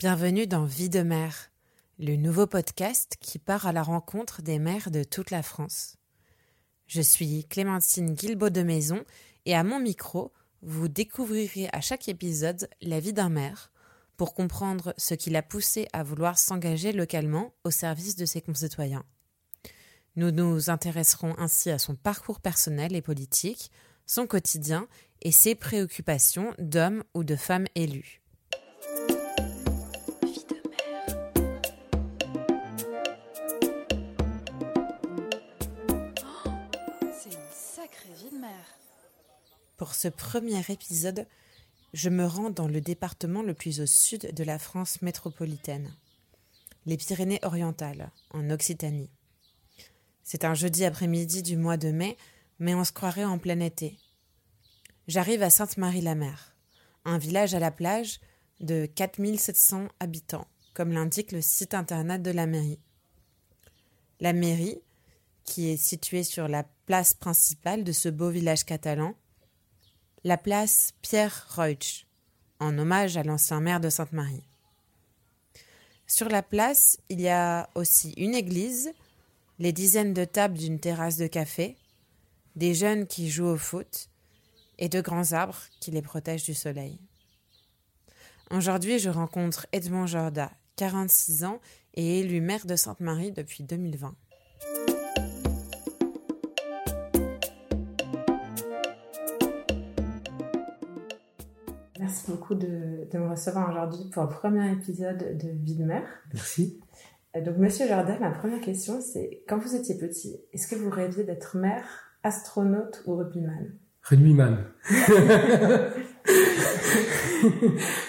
Bienvenue dans Vie de mère, le nouveau podcast qui part à la rencontre des mères de toute la France. Je suis Clémentine Guilbaud de Maison et à mon micro, vous découvrirez à chaque épisode la vie d'un maire pour comprendre ce qui l'a poussé à vouloir s'engager localement au service de ses concitoyens. Nous nous intéresserons ainsi à son parcours personnel et politique, son quotidien et ses préoccupations d'hommes ou de femmes élus. Pour ce premier épisode, je me rends dans le département le plus au sud de la France métropolitaine, les Pyrénées-Orientales, en Occitanie. C'est un jeudi après-midi du mois de mai, mais on se croirait en plein été. J'arrive à Sainte-Marie-la-Mer, un village à la plage de 4700 habitants, comme l'indique le site internet de la mairie. La mairie, qui est située sur la place principale de ce beau village catalan, la place Pierre Reuch, en hommage à l'ancien maire de Sainte-Marie. Sur la place, il y a aussi une église, les dizaines de tables d'une terrasse de café, des jeunes qui jouent au foot et de grands arbres qui les protègent du soleil. Aujourd'hui, je rencontre Edmond Jorda, 46 ans et élu maire de Sainte-Marie depuis 2020. Merci beaucoup de, me recevoir aujourd'hui pour le premier épisode de Vie de mère. Merci. Euh, donc, Monsieur Jardin, ma première question, c'est quand vous étiez petit, est-ce que vous rêviez d'être maire, astronaute ou rugbyman? Rugbyman.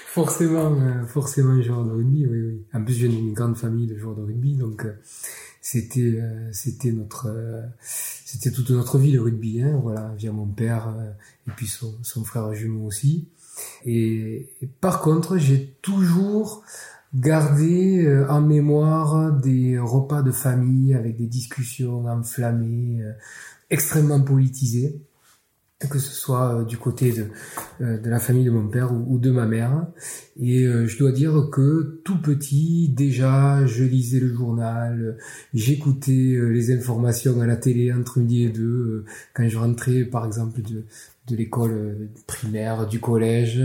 forcément, euh, forcément joueur de rugby, oui, oui. En plus, je viens d'une grande famille de joueurs de rugby, donc euh, c'était, c'était notre, c'était toute notre vie le rugby, hein, voilà, via mon père et puis son, son frère jumeau aussi. Et, par contre, j'ai toujours gardé euh, en mémoire des repas de famille avec des discussions enflammées, euh, extrêmement politisées que ce soit euh, du côté de, la famille de mon père ou, de ma mère. Et je dois dire que tout petit, déjà, je lisais le journal, j'écoutais les informations à la télé entre midi et deux, quand je rentrais par exemple de, de l'école euh, primaire, du collège.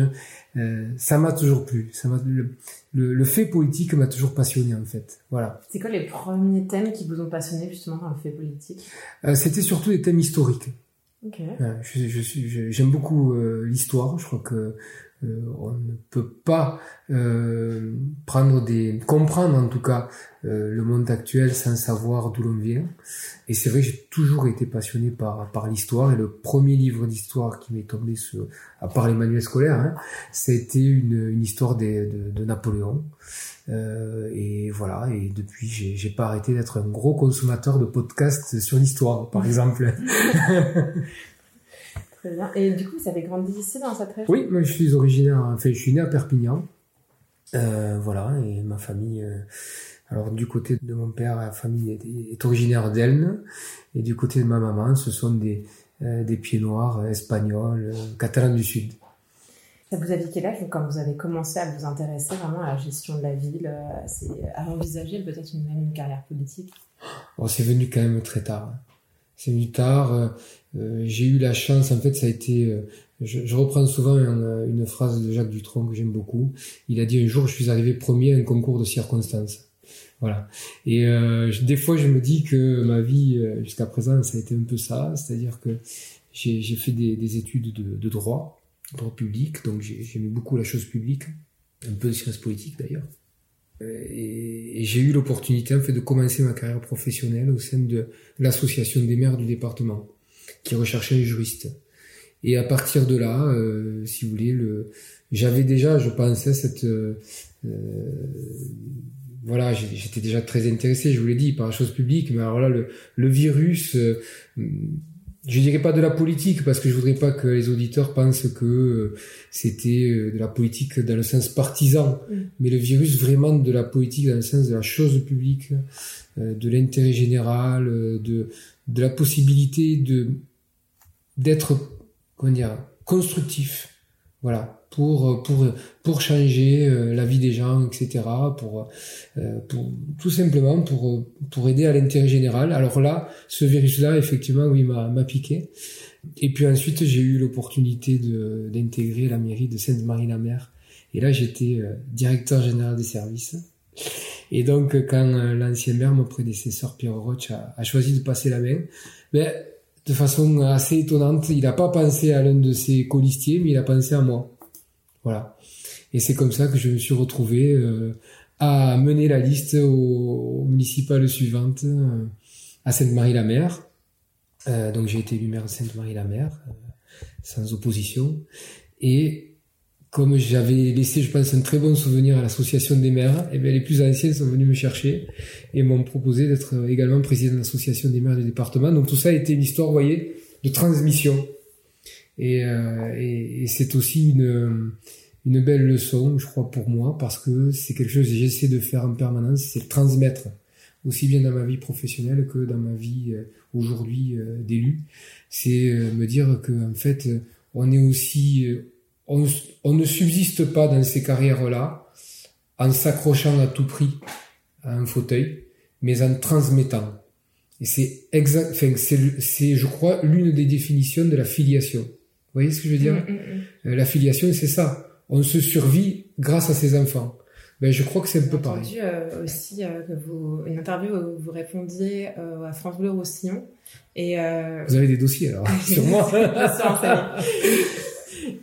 Euh, ça m'a toujours plu. Ça le, le, fait politique m'a toujours passionné en fait. Voilà. C'est quoi les premiers thèmes qui vous ont passionné justement dans le fait politique? Euh, C'était surtout des thèmes historiques. Okay. je, je, j'aime beaucoup l'histoire. Je crois que on ne peut pas euh, prendre des comprendre en tout cas euh, le monde actuel sans savoir d'où l'on vient. Et c'est vrai j'ai toujours été passionné par par l'histoire et le premier livre d'histoire qui m'est tombé sur à part les manuels scolaires, hein, c'était une, une histoire de, de, Napoléon. Euh, et voilà, et depuis, j'ai, j'ai pas arrêté d'être un gros consommateur de podcasts sur l'histoire, par exemple. Et du coup, vous avez grandi ici dans cette région? Oui, moi je suis originaire, enfin je suis né à Perpignan. Euh, voilà, et ma famille, euh, alors du côté de mon père, la famille est, originaire d'Elne, et du côté de ma maman, ce sont des, euh, des pieds noirs espagnols, catalans du Sud. Ça vous avez quel âge quand vous avez commencé à vous intéresser vraiment à la gestion de la ville, à envisager peut-être une, même une carrière politique? Oh, C'est venu quand même très tard. Hein. C'est venu tard. Euh, j'ai eu la chance, en fait, ça a été. Euh, je, je, reprends souvent une, phrase de Jacques Dutronc que j'aime beaucoup. Il a dit un jour, je suis arrivé premier à un concours de circonstances. Voilà. Et euh, des fois, je me dis que ma vie jusqu'à présent, ça a été un peu ça, c'est-à-dire que j'ai fait des, des études de, de, droit, droit public, donc j'aimais beaucoup la chose publique, un peu de sciences politiques d'ailleurs. Et, et j'ai eu l'opportunité en fait de commencer ma carrière professionnelle au sein de l'association des maires du département qui recherchait un juriste. Et à partir de là, euh, si vous voulez, le, j'avais déjà, je pensais, cette, euh, euh voilà, j'étais déjà très intéressé, je vous l'ai dit, par la chose publique, mais alors là, le, le virus, euh, je dirais pas de la politique, parce que je voudrais pas que les auditeurs pensent que euh, c'était de la politique dans le sens partisan, mm. mais le virus vraiment de la politique dans le sens de la chose publique, de l'intérêt général, de, de la possibilité de d'être comment dire constructif voilà pour pour pour changer la vie des gens, etc. Pour pour tout simplement pour pour aider à l'intérêt général. Alors là, ce virus-là, effectivement, oui, m'a m'a piqué. Et puis ensuite, j'ai eu l'opportunité de d'intégrer la mairie de Sainte-Marie-la-Mer. Et là, j'étais directeur général des services. Et donc, quand l'ancien maire, mon prédécesseur Pierre Roche, a, a, choisi de passer la main, ben, de façon assez étonnante. Il n'a pas pensé à l'un de ses colistiers, mais il a pensé à moi. Voilà. Et c'est comme ça que je me suis retrouvé euh, à mener la liste aux, municipales suivantes euh, à Sainte-Marie-la-Mer. Euh, donc j'ai été élu maire de Sainte-Marie-la-Mer sans opposition. Comme j'avais laissé, je pense, un très bon souvenir à l'association des maires, et eh bien les plus anciens sont venus me chercher et m'ont proposé d'être également président de l'association des maires du département. Donc tout ça a été une histoire, vous voyez, de transmission. Et, euh, et, c'est aussi une, une belle leçon, je crois, pour moi, parce que c'est quelque chose que j'essaie de faire en permanence, c'est transmettre, aussi bien dans ma vie professionnelle que dans ma vie euh, aujourd'hui euh, d'élu. C'est me dire que en fait, on est aussi on, ne subsiste pas dans ces carrières-là en s'accrochant à tout prix à un fauteuil, mais en transmettant. Et c'est exact, enfin, c'est, je crois, l'une des définitions de la filiation. Vous voyez ce que je veux dire? Mm, mm, mm. Euh, la filiation, c'est ça. On se survit grâce à ses enfants. Ben, je crois que c'est un peu pareil. J'ai entendu euh, aussi euh, que vous, une interview où vous répondiez à France Bleu Roussillon. Et, Vous avez des dossiers alors, sur moi.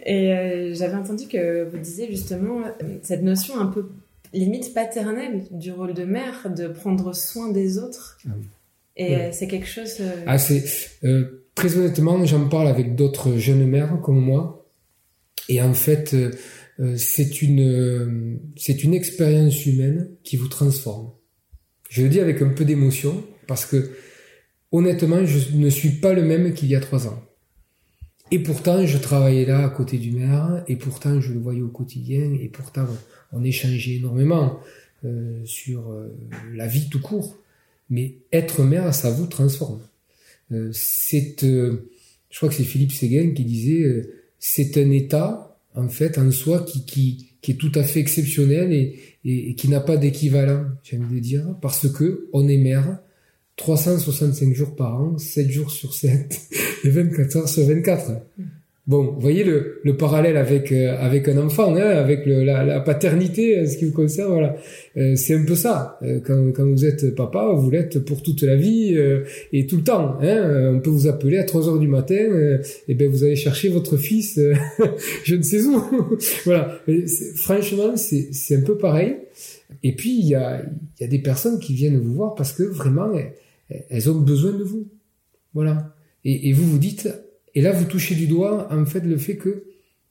Et euh, j'avais entendu que vous disiez justement cette notion un peu limite paternelle du rôle de mère, de prendre soin des autres. Ah Et euh, c'est quelque chose. Euh, ah, c'est très honnêtement, j'en parle avec d'autres jeunes mères comme moi. Et en fait, c'est une c'est une expérience humaine qui vous transforme. Je le dis avec un peu d'émotion parce que honnêtement, je ne suis pas le même qu'il y a trois ans. Et pourtant, je travaillais là à côté du maire, et pourtant, je le voyais au quotidien, et pourtant, on échangeait énormément euh, sur euh, la vie tout court. Mais être maire, ça vous transforme. Euh, c'est, euh, je crois que c'est Philippe Séguin qui disait, euh, c'est un état, en fait, en soi, qui, qui, qui est tout à fait exceptionnel et, et, et qui n'a pas d'équivalent, j'ai envie de dire, parce que on est maire, 365 jours par an, 7 jours sur 7 et 24 heures sur 24. Bon, vous voyez le, le parallèle avec euh, avec un enfant, hein, avec le, la, la, paternité, euh, ce qui vous concerne, voilà. Euh, c'est un peu ça. quand, quand vous êtes papa, vous l'êtes pour toute la vie et tout le temps. Hein. On peut vous appeler à 3 heures du matin, et ben vous allez chercher votre fils, je ne sais où. voilà. franchement, c'est c'est un peu pareil. Et puis il y a il y a des personnes qui viennent vous voir parce que vraiment elles ont besoin de vous. Voilà. Et, et, vous vous dites, et là vous touchez du doigt en fait le fait que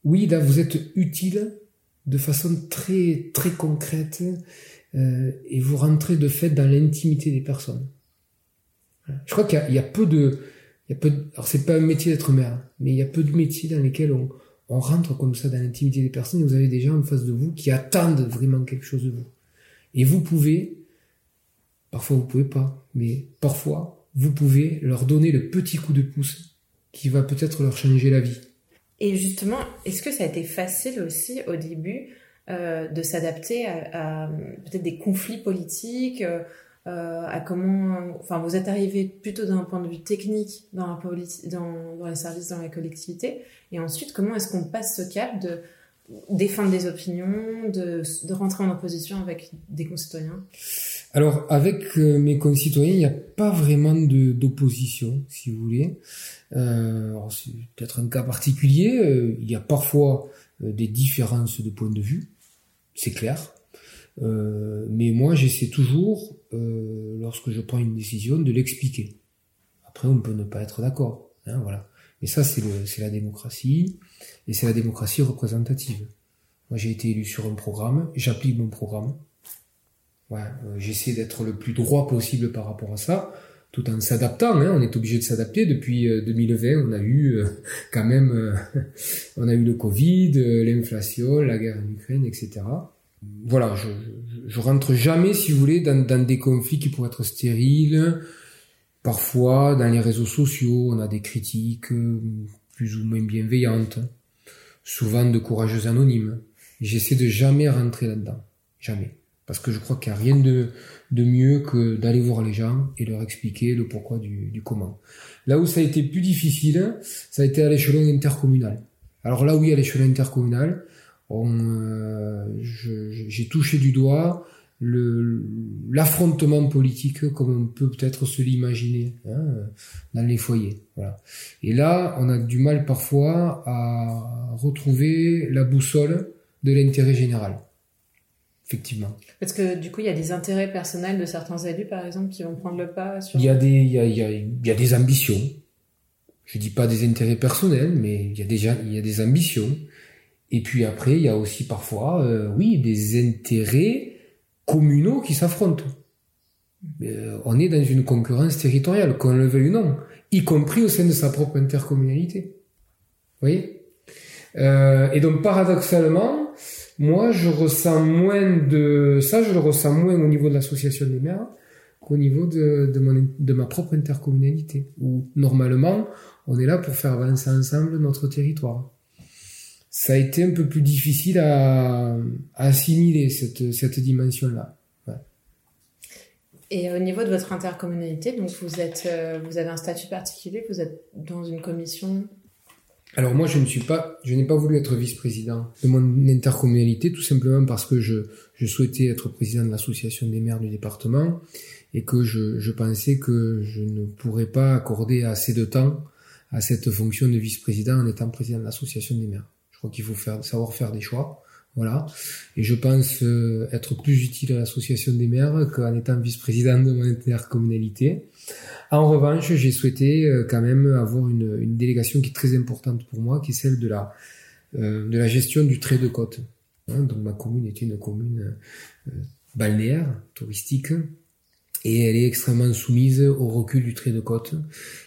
oui, là vous êtes utile de façon très très concrète euh, et vous rentrez de fait dans l'intimité des personnes. Je crois qu'il y, y, a peu de, il y a peu de, alors c'est pas un métier d'être mère, mais il y a peu de métiers dans lesquels on, on rentre comme ça dans l'intimité des personnes et vous avez des gens en face de vous qui attendent vraiment quelque chose de vous. Et vous pouvez Parfois vous pouvez pas, mais parfois vous pouvez leur donner le petit coup de pouce qui va peut-être leur changer la vie. Et justement, est-ce que ça a été facile aussi au début euh, de s'adapter à, peut-être des conflits politiques, euh, à comment, enfin, vous êtes arrivé plutôt d'un point de vue technique dans les services, dans la collectivité, et ensuite comment est-ce qu'on passe ce cap de défendre des opinions, de rentrer en opposition avec des concitoyens? Alors, avec euh, mes concitoyens, il n'y a pas vraiment d'opposition, si vous voulez. Euh, c'est peut-être un cas particulier. Euh, il y a parfois euh, des différences de point de vue, c'est clair. mais moi, j'essaie toujours, lorsque je prends une décision, de l'expliquer. Après, on peut ne pas être d'accord, hein, voilà. Mais ça, c'est la démocratie, et c'est la démocratie représentative. Moi, j'ai été élu sur un programme, j'applique mon programme, Ouais, euh, j'essaie d'être le plus droit possible par rapport à ça, tout en s'adaptant. Hein, on est obligé de s'adapter. Depuis 2020, euh, on a eu euh, quand même, on a eu le Covid, l'inflation, la guerre en Ukraine, etc. Voilà, je, je, rentre jamais, si vous voulez, dans, dans des conflits qui pourraient être stériles. Parfois, dans les réseaux sociaux, on a des critiques plus ou moins bienveillantes souvent de courageux anonymes. J'essaie de jamais rentrer là-dedans. Jamais. Parce que je crois qu'il n'y a rien de, de mieux que d'aller voir les gens et leur expliquer le pourquoi du, du comment. Là où ça a été plus difficile, ça a été à l'échelon intercommunal. Alors là oui, à l'échelon intercommunal, euh, j'ai touché du doigt l'affrontement politique comme on peut peut-être se l'imaginer hein, dans les foyers. Voilà. Et là, on a du mal parfois à retrouver la boussole de l'intérêt général. Effectivement. Parce que du coup, il y a des intérêts personnels de certains élus, par exemple, qui vont prendre le pas sur. Il y a des, il y a, il y a, il y a des ambitions. Je dis pas des intérêts personnels, mais il y a déjà, il y a des ambitions. Et puis après, il y a aussi parfois, euh, oui, des intérêts communaux qui s'affrontent. Euh, on est dans une concurrence territoriale, qu'on le veuille ou non, y compris au sein de sa propre intercommunalité. Vous voyez? Euh, Et donc paradoxalement, moi je ressens moins de ça, je le ressens moins au niveau de l'association des maires qu'au niveau de, de, ma propre intercommunalité, où normalement on est là pour faire avancer ensemble notre territoire ça a été un peu plus difficile à, assimiler cette, cette dimension-là. Et au niveau de votre intercommunalité, donc vous êtes, euh, vous avez un statut particulier, vous êtes dans une commission. Alors moi, je ne suis pas, je n'ai pas voulu être vice-président de mon intercommunalité, tout simplement parce que je, je souhaitais être président de l'association des maires du département et que je, je pensais que je ne pourrais pas accorder assez de temps à cette fonction de vice-président en étant président de l'association des maires. Je crois qu'il faut faire, savoir faire des choix. Voilà. Et je pense euh, être plus utile à l'association des maires qu'en étant vice-président de mon intercommunalité. En revanche, j'ai souhaité euh, quand même avoir une, délégation qui est très importante pour moi, qui est celle de la, euh, gestion du trait de côte. Hein, donc ma commune est une commune balnéaire, touristique, et elle est extrêmement soumise au recul du trait de côte.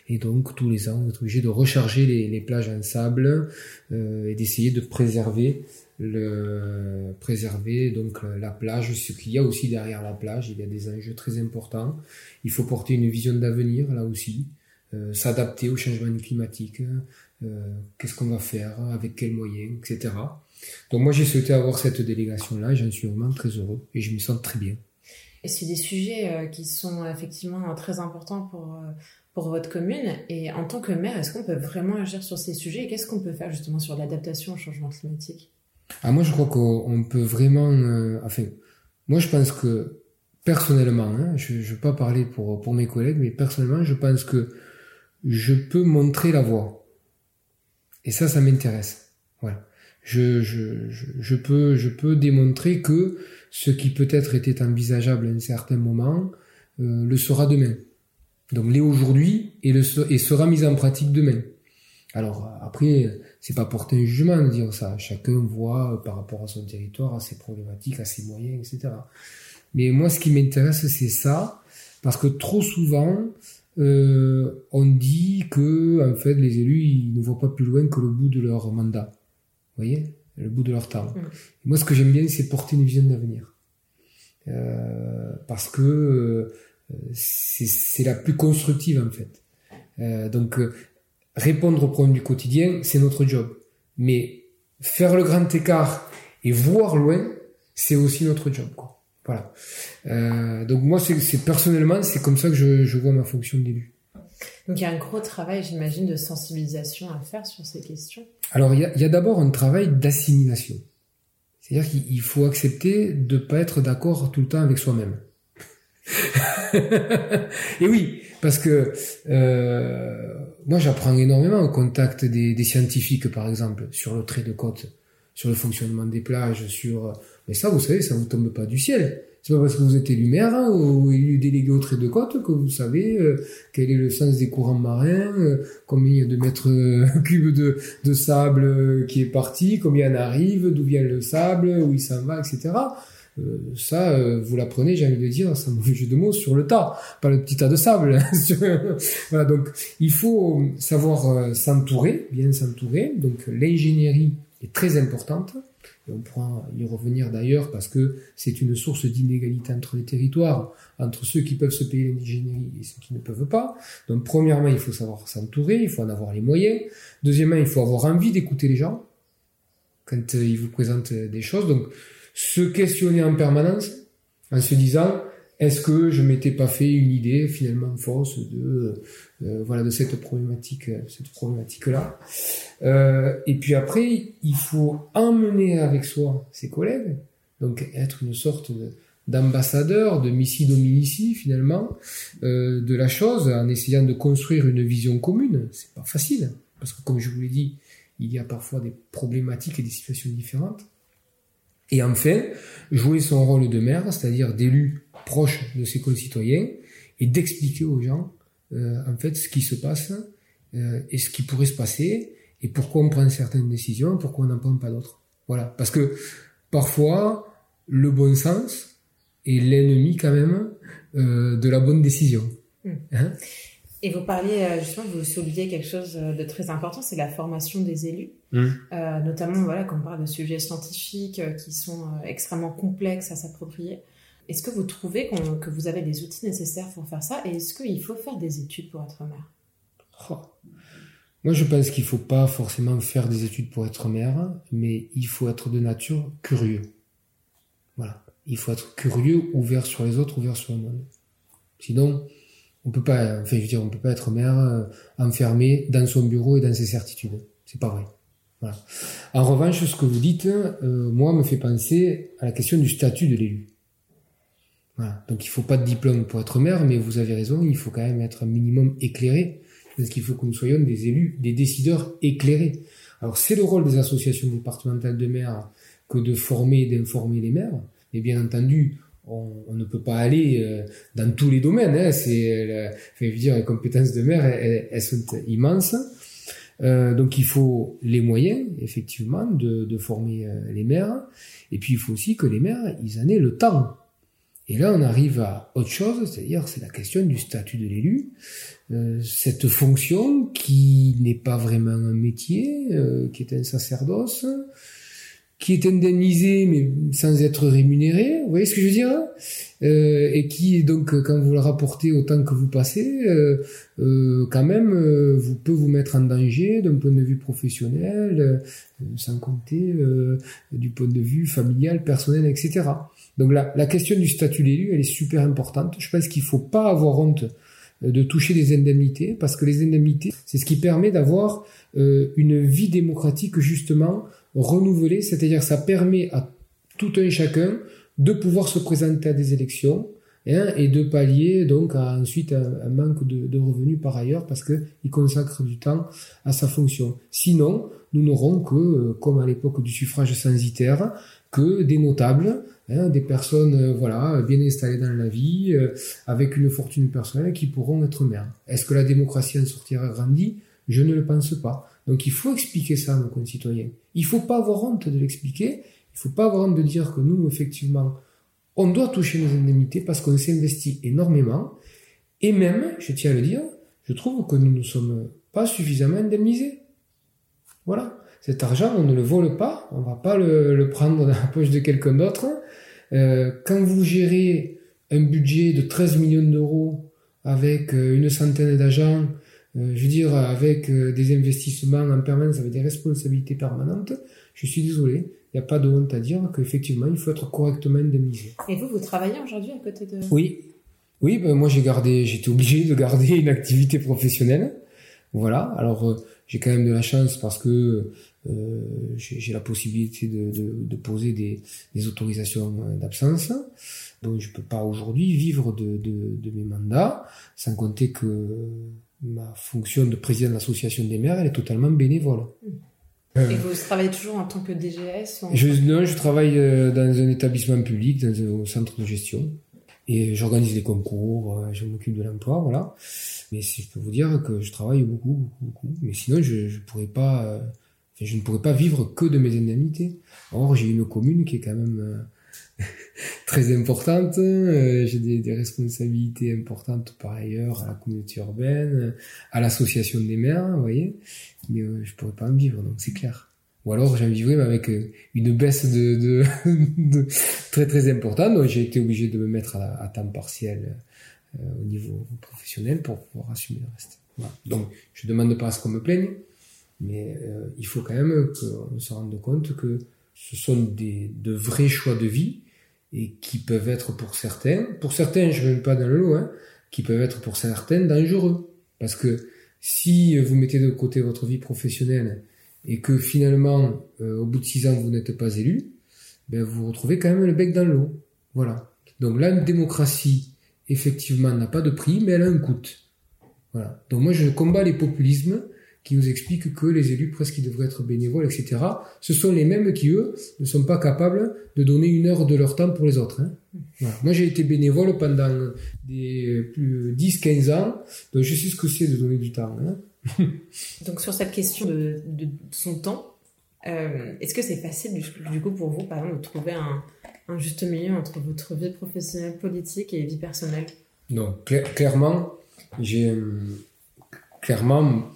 Et donc tous les ans, on est obligé de recharger les, plages en sable euh, et d'essayer de préserver le préserver donc la plage, ce qu'il y a aussi derrière la plage. Il y a des enjeux très importants. Il faut porter une vision d'avenir là aussi, euh, s'adapter au changement climatique. Euh, Qu'est-ce qu'on va faire, avec quels moyens, etc. Donc moi j'ai souhaité avoir cette délégation là. J'en suis vraiment très heureux et je me sens très bien. Et c'est des sujets euh, qui sont effectivement très importants pour, euh, pour votre commune. Et en tant que maire, est-ce qu'on peut vraiment agir sur ces sujets? Et qu'est-ce qu'on peut faire justement sur l'adaptation au changement climatique? Ah, Moi, je crois qu'on peut vraiment... Euh, enfin, moi, je pense que personnellement, hein, je ne veux pas parler pour, pour mes collègues, mais personnellement, je pense que je peux montrer la voie. Et ça, ça m'intéresse. Voilà. Je, je, je, je, peux, je peux démontrer que ce qui peut-être était envisageable à un certain moment euh, le sera demain. Donc l'est aujourd'hui et, le, et sera mis en pratique demain. Alors après, c'est pas porter un jugement de dire ça. Chacun voit euh, par rapport à son territoire, à ses problématiques, à ses moyens, etc. Mais moi, ce qui m'intéresse, c'est ça, parce que trop souvent, euh, on dit que en fait, les élus, ils ne voient pas plus loin que le bout de leur mandat. Vous voyez? Le bout de leur temps. Mm. Moi, ce que j'aime bien, c'est porter une vision d'avenir. Euh, parce que euh, c'est la plus constructive, en fait. Euh, donc, euh, répondre aux problèmes du quotidien, c'est notre job. Mais faire le grand écart et voir loin, c'est aussi notre job. Quoi. Voilà. Euh, donc moi, c'est personnellement, c'est comme ça que je, je vois ma fonction d'élu. Donc il y a un gros travail, j'imagine, de sensibilisation à faire sur ces questions. Alors il y a, y a d'abord un travail d'assimilation. C'est-à-dire qu'il faut accepter de ne pas être d'accord tout le temps avec soi-même. Et oui, parce que euh, moi j'apprends énormément au contact des, des, scientifiques, par exemple, sur le trait de côte, sur le fonctionnement des plages, sur... Mais ça, vous savez, ça vous tombe pas du ciel. C'est pas parce que vous êtes élu maire hein, ou élu délégué au trait de côte que vous savez euh, quel est le sens des courants marins, euh, combien il y a de mètres euh, cubes de, de sable qui est parti, combien en arrive, d'où vient le sable, où il s'en va, etc. ça, vous l'apprenez, j'ai envie de dire, c'est un mauvais jeu de mots, sur le tas, pas le petit tas de sable. voilà, donc il faut savoir s'entourer, bien s'entourer. Donc l'ingénierie est très importante et on pourra y revenir d'ailleurs parce que c'est une source d'inégalité entre les territoires, entre ceux qui peuvent se payer l'ingénierie et ceux qui ne peuvent pas. Donc premièrement, il faut savoir s'entourer, il faut en avoir les moyens. Deuxièmement, il faut avoir envie d'écouter les gens. quand ils vous présentent des choses. Donc, se questionner en permanence en se disant est-ce que je m'étais pas fait une idée finalement fausse de euh, voilà de cette problématique cette problématique là euh, et puis après il faut emmener avec soi ses collègues donc être une sorte d'ambassadeur de missi dominici finalement euh, de la chose en essayant de construire une vision commune. C'est pas facile parce que comme je vous l'ai dit il y a parfois des problématiques et des situations différentes et enfin, jouer son rôle de maire, c'est-à-dire d'élu proche de ses concitoyens, et d'expliquer aux gens euh, en fait ce qui se passe euh, et ce qui pourrait se passer, et pourquoi on prend certaines décisions, pourquoi on n'en prend pas d'autres. Voilà, parce que parfois le bon sens est l'ennemi quand même euh, de la bonne décision. Mmh. Hein? Et vous parliez, euh, justement, vous soulignez quelque chose euh, de très important, c'est la formation des élus. Mmh. Euh, notamment, voilà, quand on parle de sujets scientifiques qui sont extrêmement complexes à s'approprier. Est-ce que vous trouvez que vous avez les outils nécessaires pour faire ça? Et est-ce qu'il faut faire des études pour être maire? Oh. Moi, je pense qu'il ne faut pas forcément faire des études pour être maire, mais il faut être de nature curieux. Voilà. Il faut être curieux, ouvert sur les autres, ouvert sur le monde. Sinon, on peut pas, enfin, je veux dire, on peut pas être maire euh, enfermé dans son bureau et dans ses certitudes. C'est pas vrai. Voilà. En revanche, ce que vous dites, euh, moi, me fait penser à la question du statut de l'élu. Voilà. Donc, il faut pas de diplôme pour être maire, mais vous avez raison, il faut quand même être un minimum éclairé. Parce qu'il faut que nous soyons des élus, des décideurs éclairés. Alors, c'est le rôle des associations départementales de maires que de former et d'informer les maires. Mais bien entendu, on, ne peut pas aller euh, dans tous les domaines. Hein. C'est, je veux dire, les compétences de maire, elles, sont immenses. Euh, donc il faut les moyens, effectivement, de, de former euh, les maires. Et puis il faut aussi que les maires, ils en aient le temps. Et là, on arrive à autre chose, c'est-à-dire c'est la question du statut de l'élu. Euh, cette fonction qui n'est pas vraiment un métier, euh, qui est un sacerdoce, qui est indemnisé mais sans être rémunéré, vous voyez ce que je veux dire hein? Euh, Et qui donc quand vous le rapportez autant que vous passez, euh, euh, quand même vous peut vous mettre en danger d'un point de vue professionnel, sans compter du point de vue familial, personnel, etc. Donc la, la question du statut d'élu, elle est super importante. Je pense qu'il faut pas avoir honte de toucher des indemnités parce que les indemnités, c'est ce qui permet d'avoir une vie démocratique justement renouvelé, c'est-à-dire ça permet à tout un chacun de pouvoir se présenter à des élections hein, et de pallier donc ensuite un, manque de, revenus par ailleurs parce qu'il consacre du temps à sa fonction. Sinon, nous n'aurons que, euh, comme à l'époque du suffrage censitaire, que des notables, hein, des personnes euh, voilà bien installées dans la vie, euh, avec une fortune personnelle qui pourront être maires. Est-ce que la démocratie en sortira grandie? Je ne le pense pas. Donc il faut expliquer ça à nos concitoyens. Il faut pas avoir honte de l'expliquer. Il faut pas avoir honte de dire que nous, effectivement, on doit toucher les indemnités parce qu'on s'est investi énormément. Et même, je tiens à le dire, je trouve que nous ne sommes pas suffisamment indemnisés. Voilà. Cet argent, on ne le vole pas, on va pas le, prendre dans la poche de quelqu'un d'autre. Euh, quand vous gérez un budget de 13 millions d'euros avec euh, une centaine d'agents je veux dire, avec euh, des investissements en permanence, avec des responsabilités permanentes, je suis désolé, il n'y a pas de honte à dire qu'effectivement, il faut être correctement indemnisé. Et vous, vous travaillez aujourd'hui à côté de... Oui, oui, ben moi j'ai gardé, j'étais obligé de garder une activité professionnelle. Voilà. Alors euh, j'ai quand même de la chance parce que euh, j'ai la possibilité de, de, de poser des, des autorisations d'absence. Donc je peux pas aujourd'hui vivre de, de, de mes mandats, sans compter que ma fonction de président de l'association des maires, elle est totalement bénévole. Euh, Et vous travaillez toujours en tant que DGS je, Non, je travaille euh, dans un établissement public, dans un centre de gestion. Et j'organise des concours, euh, je m'occupe de l'emploi, voilà. Mais je peux vous dire que je travaille beaucoup, beaucoup, beaucoup. Mais sinon, je, je pourrais pas, je ne pourrais pas vivre que de mes indemnités. Or, j'ai une commune qui est quand même très importante. Euh, j'ai des, responsabilités importantes par ailleurs à la communauté urbaine, à l'association des maires, vous voyez. Mais euh, je pourrais pas en vivre, donc c'est clair. Ou alors j'en vivrais mais avec euh, une baisse de, très très importante. Donc j'ai été obligé de me mettre à, temps partiel au niveau professionnel pour pouvoir assumer le reste. Donc je demande pas à ce qu'on me plaigne, Mais euh, il faut quand même qu'on se rende compte que ce sont des, de vrais choix de vie et qui peuvent être pour certains, pour certains, je ne mets pas dans le lot, hein, qui peuvent être pour certains dangereux. Parce que si vous mettez de côté votre vie professionnelle et que finalement, euh, au bout de six ans, vous n'êtes pas élu, ben vous retrouvez quand même le bec dans l'eau. Voilà. Donc la démocratie, effectivement, n'a pas de prix, mais elle a un coût. Voilà. Donc moi, je combats les populismes qui nous expliquent que les élus, presque, ils devraient être bénévoles, etc. Ce sont les mêmes qui, eux, ne sont pas capables de donner une heure de leur temps pour les autres. Hein. Voilà. Moi, j'ai été bénévole pendant des plus 10-15 ans, donc je sais ce que c'est de donner du temps. Hein. donc sur cette question de, de son temps, euh, est-ce que c'est facile du, coup pour vous, par exemple, de trouver un, un, juste milieu entre votre vie professionnelle, politique et vie personnelle? Non, clairement, j'ai euh, clairement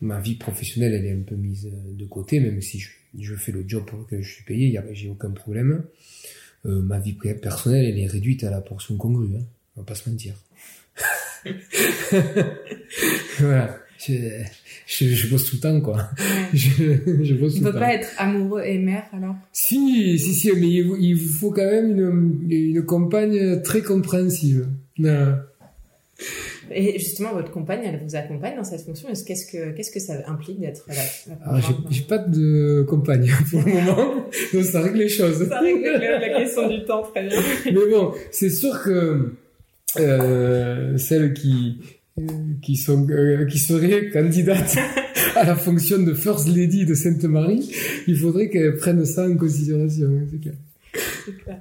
ma vie professionnelle, elle est un peu mise de côté, même si je, je fais le job pour lequel je suis payé, j'ai aucun problème. Euh, ma vie personnelle, elle est réduite à la portion congrue, hein, on va pas se mentir. voilà. Je, je, je, bosse tout le temps, quoi. Je, je bosse tout le temps. peut pas être amoureux et mère, alors Si, si, si, mais il, il faut quand même une, une compagne très compréhensive. Et justement, votre compagne, elle vous accompagne dans cette fonction. Qu'est-ce que, qu'est-ce que ça implique d'être là Alors, j'ai, pas de compagne pour le moment, donc ça règle les choses. Ça règle la question du temps, très bien. Mais bon, c'est sûr que euh, celle qui qui sont euh, qui serait candidate à la fonction de First Lady de Sainte-Marie, il faudrait qu'elle prenne ça en considération. C'est clair. clair.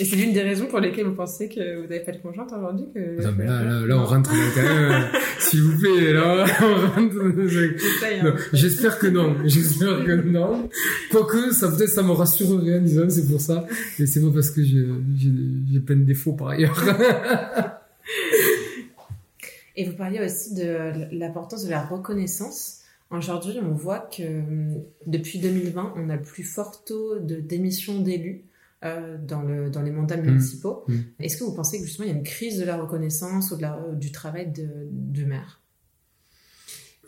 Et c'est l'une des raisons pour lesquelles vous pensez que vous n'avez pas de conjointe aujourd'hui que... Non, mais là, là, là, on rentre quand même, s'il vous plaît, là, on rentre hein. J'espère que non, j'espère que non. Quoique, ça peut-être ça me rassurerait en disant, c'est pour ça. Et c'est pas parce que j'ai plein de défauts par ailleurs. Et vous parliez aussi de l'importance de la reconnaissance. Aujourd'hui, on voit que depuis 2020, on a le plus fort taux de démission d'élus euh, dans, le, dans les mandats mmh. municipaux. Mmh. Est-ce que vous pensez que justement il y a une crise de la reconnaissance ou de la, du travail de, de maire?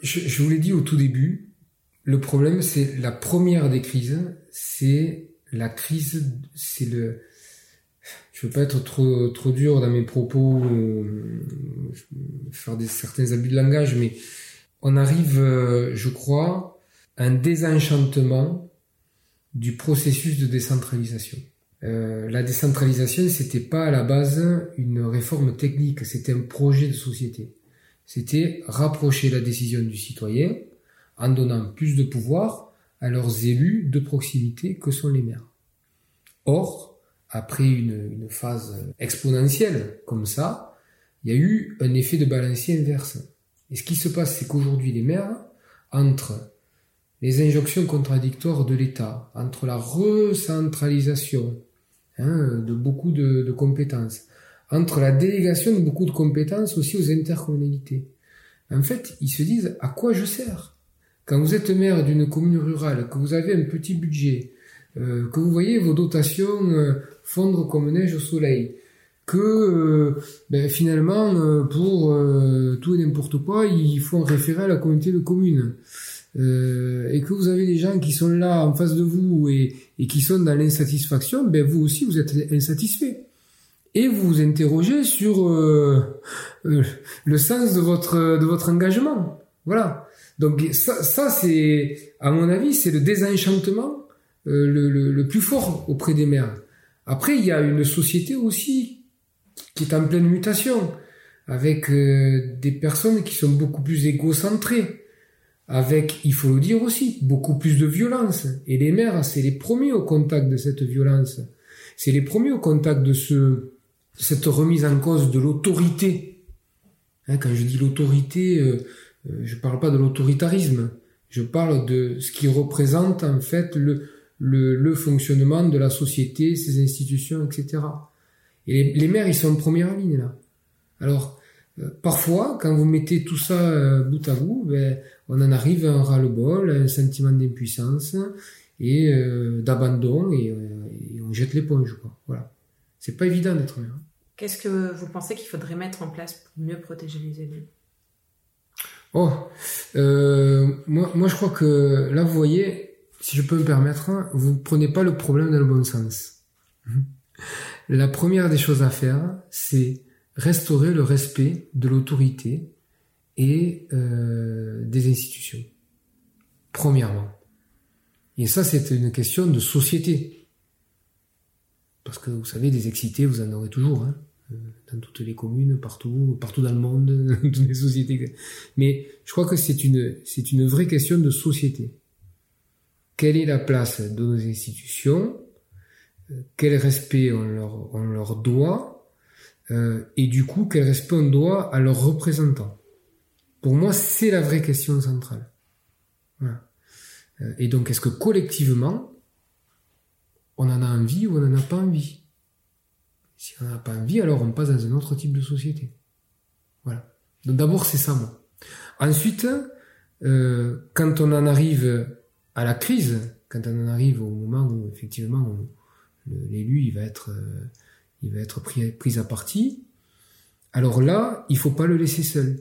Je, je vous l'ai dit au tout début, le problème c'est la première des crises, c'est la crise, c'est le, je veux pas être trop trop dur dans mes propos, euh, faire des certains abus de langage, mais on arrive, euh, je crois, à un désenchantement du processus de décentralisation. Euh, la décentralisation, c'était pas à la base une réforme technique, c'était un projet de société. C'était rapprocher la décision du citoyen en donnant plus de pouvoir à leurs élus de proximité que sont les maires. Or, après une, une, phase exponentielle comme ça, il y a eu un effet de balancier inverse. Et ce qui se passe, c'est qu'aujourd'hui, les maires, entre les injonctions contradictoires de l'État, entre la recentralisation hein, de beaucoup de, compétences, entre la délégation de beaucoup de compétences aussi aux intercommunalités, en fait, ils se disent à quoi je sers? Quand vous êtes maire d'une commune rurale, que vous avez un petit budget, euh, que vous voyez vos dotations euh, fondre comme neige au soleil, que euh, ben, finalement pour tout et n'importe quoi il faut en référer à la communauté de communes et que vous avez des gens qui sont là en face de vous et, et qui sont dans l'insatisfaction, ben vous aussi vous êtes insatisfait et vous vous interrogez sur le sens de votre de votre engagement. Voilà. Donc ça, ça c'est à mon avis c'est le désenchantement euh, le, le, le, plus fort auprès des maires. Après, il y a une société aussi qui est en pleine mutation, avec euh, des personnes qui sont beaucoup plus égocentrées, avec, il faut le dire aussi, beaucoup plus de violence. Et les maires, c'est les premiers au contact de cette violence. C'est les premiers au contact de ce, cette remise en cause de l'autorité. Hein, quand je dis l'autorité, euh, euh je parle pas de l'autoritarisme. Je parle de ce qui représente en fait le, le, le, fonctionnement de la société, ses institutions, etc. Et les, maires, ils sont en première ligne là. Alors, parfois, quand vous mettez tout ça euh, bout à bout, ben, on en arrive à un ras-le-bol, un sentiment d'impuissance et euh, d'abandon, et, et, on jette l'éponge. Quoi. Voilà. C'est pas évident d'être maire. Qu'est-ce que vous pensez qu'il faudrait mettre en place pour mieux protéger les élus? Oh, euh, moi, moi je crois que là, vous voyez, si je peux me permettre, vous prenez pas le problème dans le bon sens. La première des choses à faire, c'est restaurer le respect de l'autorité et euh, des institutions. Premièrement. Et ça, c'est une question de société. Parce que vous savez, des excités, vous en aurez toujours. Hein dans toutes les communes, partout, partout dans le monde, dans toutes les sociétés. Mais je crois que c'est une, c'est une vraie question de société. Quelle est la place de nos institutions? Quel respect on leur, on leur doit? Euh, Et du coup, quel respect on doit à leurs représentants Pour moi, c'est la vraie question centrale. Euh, et donc, est-ce que collectivement, on en a envie ou on n'en a pas envie? Si on n'a pas envie, alors on passe dans un autre type de société. Voilà. Donc d'abord, c'est ça, moi. Ensuite, euh, quand on en arrive à la crise, quand on en arrive au moment où effectivement l'élu il va être, il va être pris, à partie, alors là, il faut pas le laisser seul.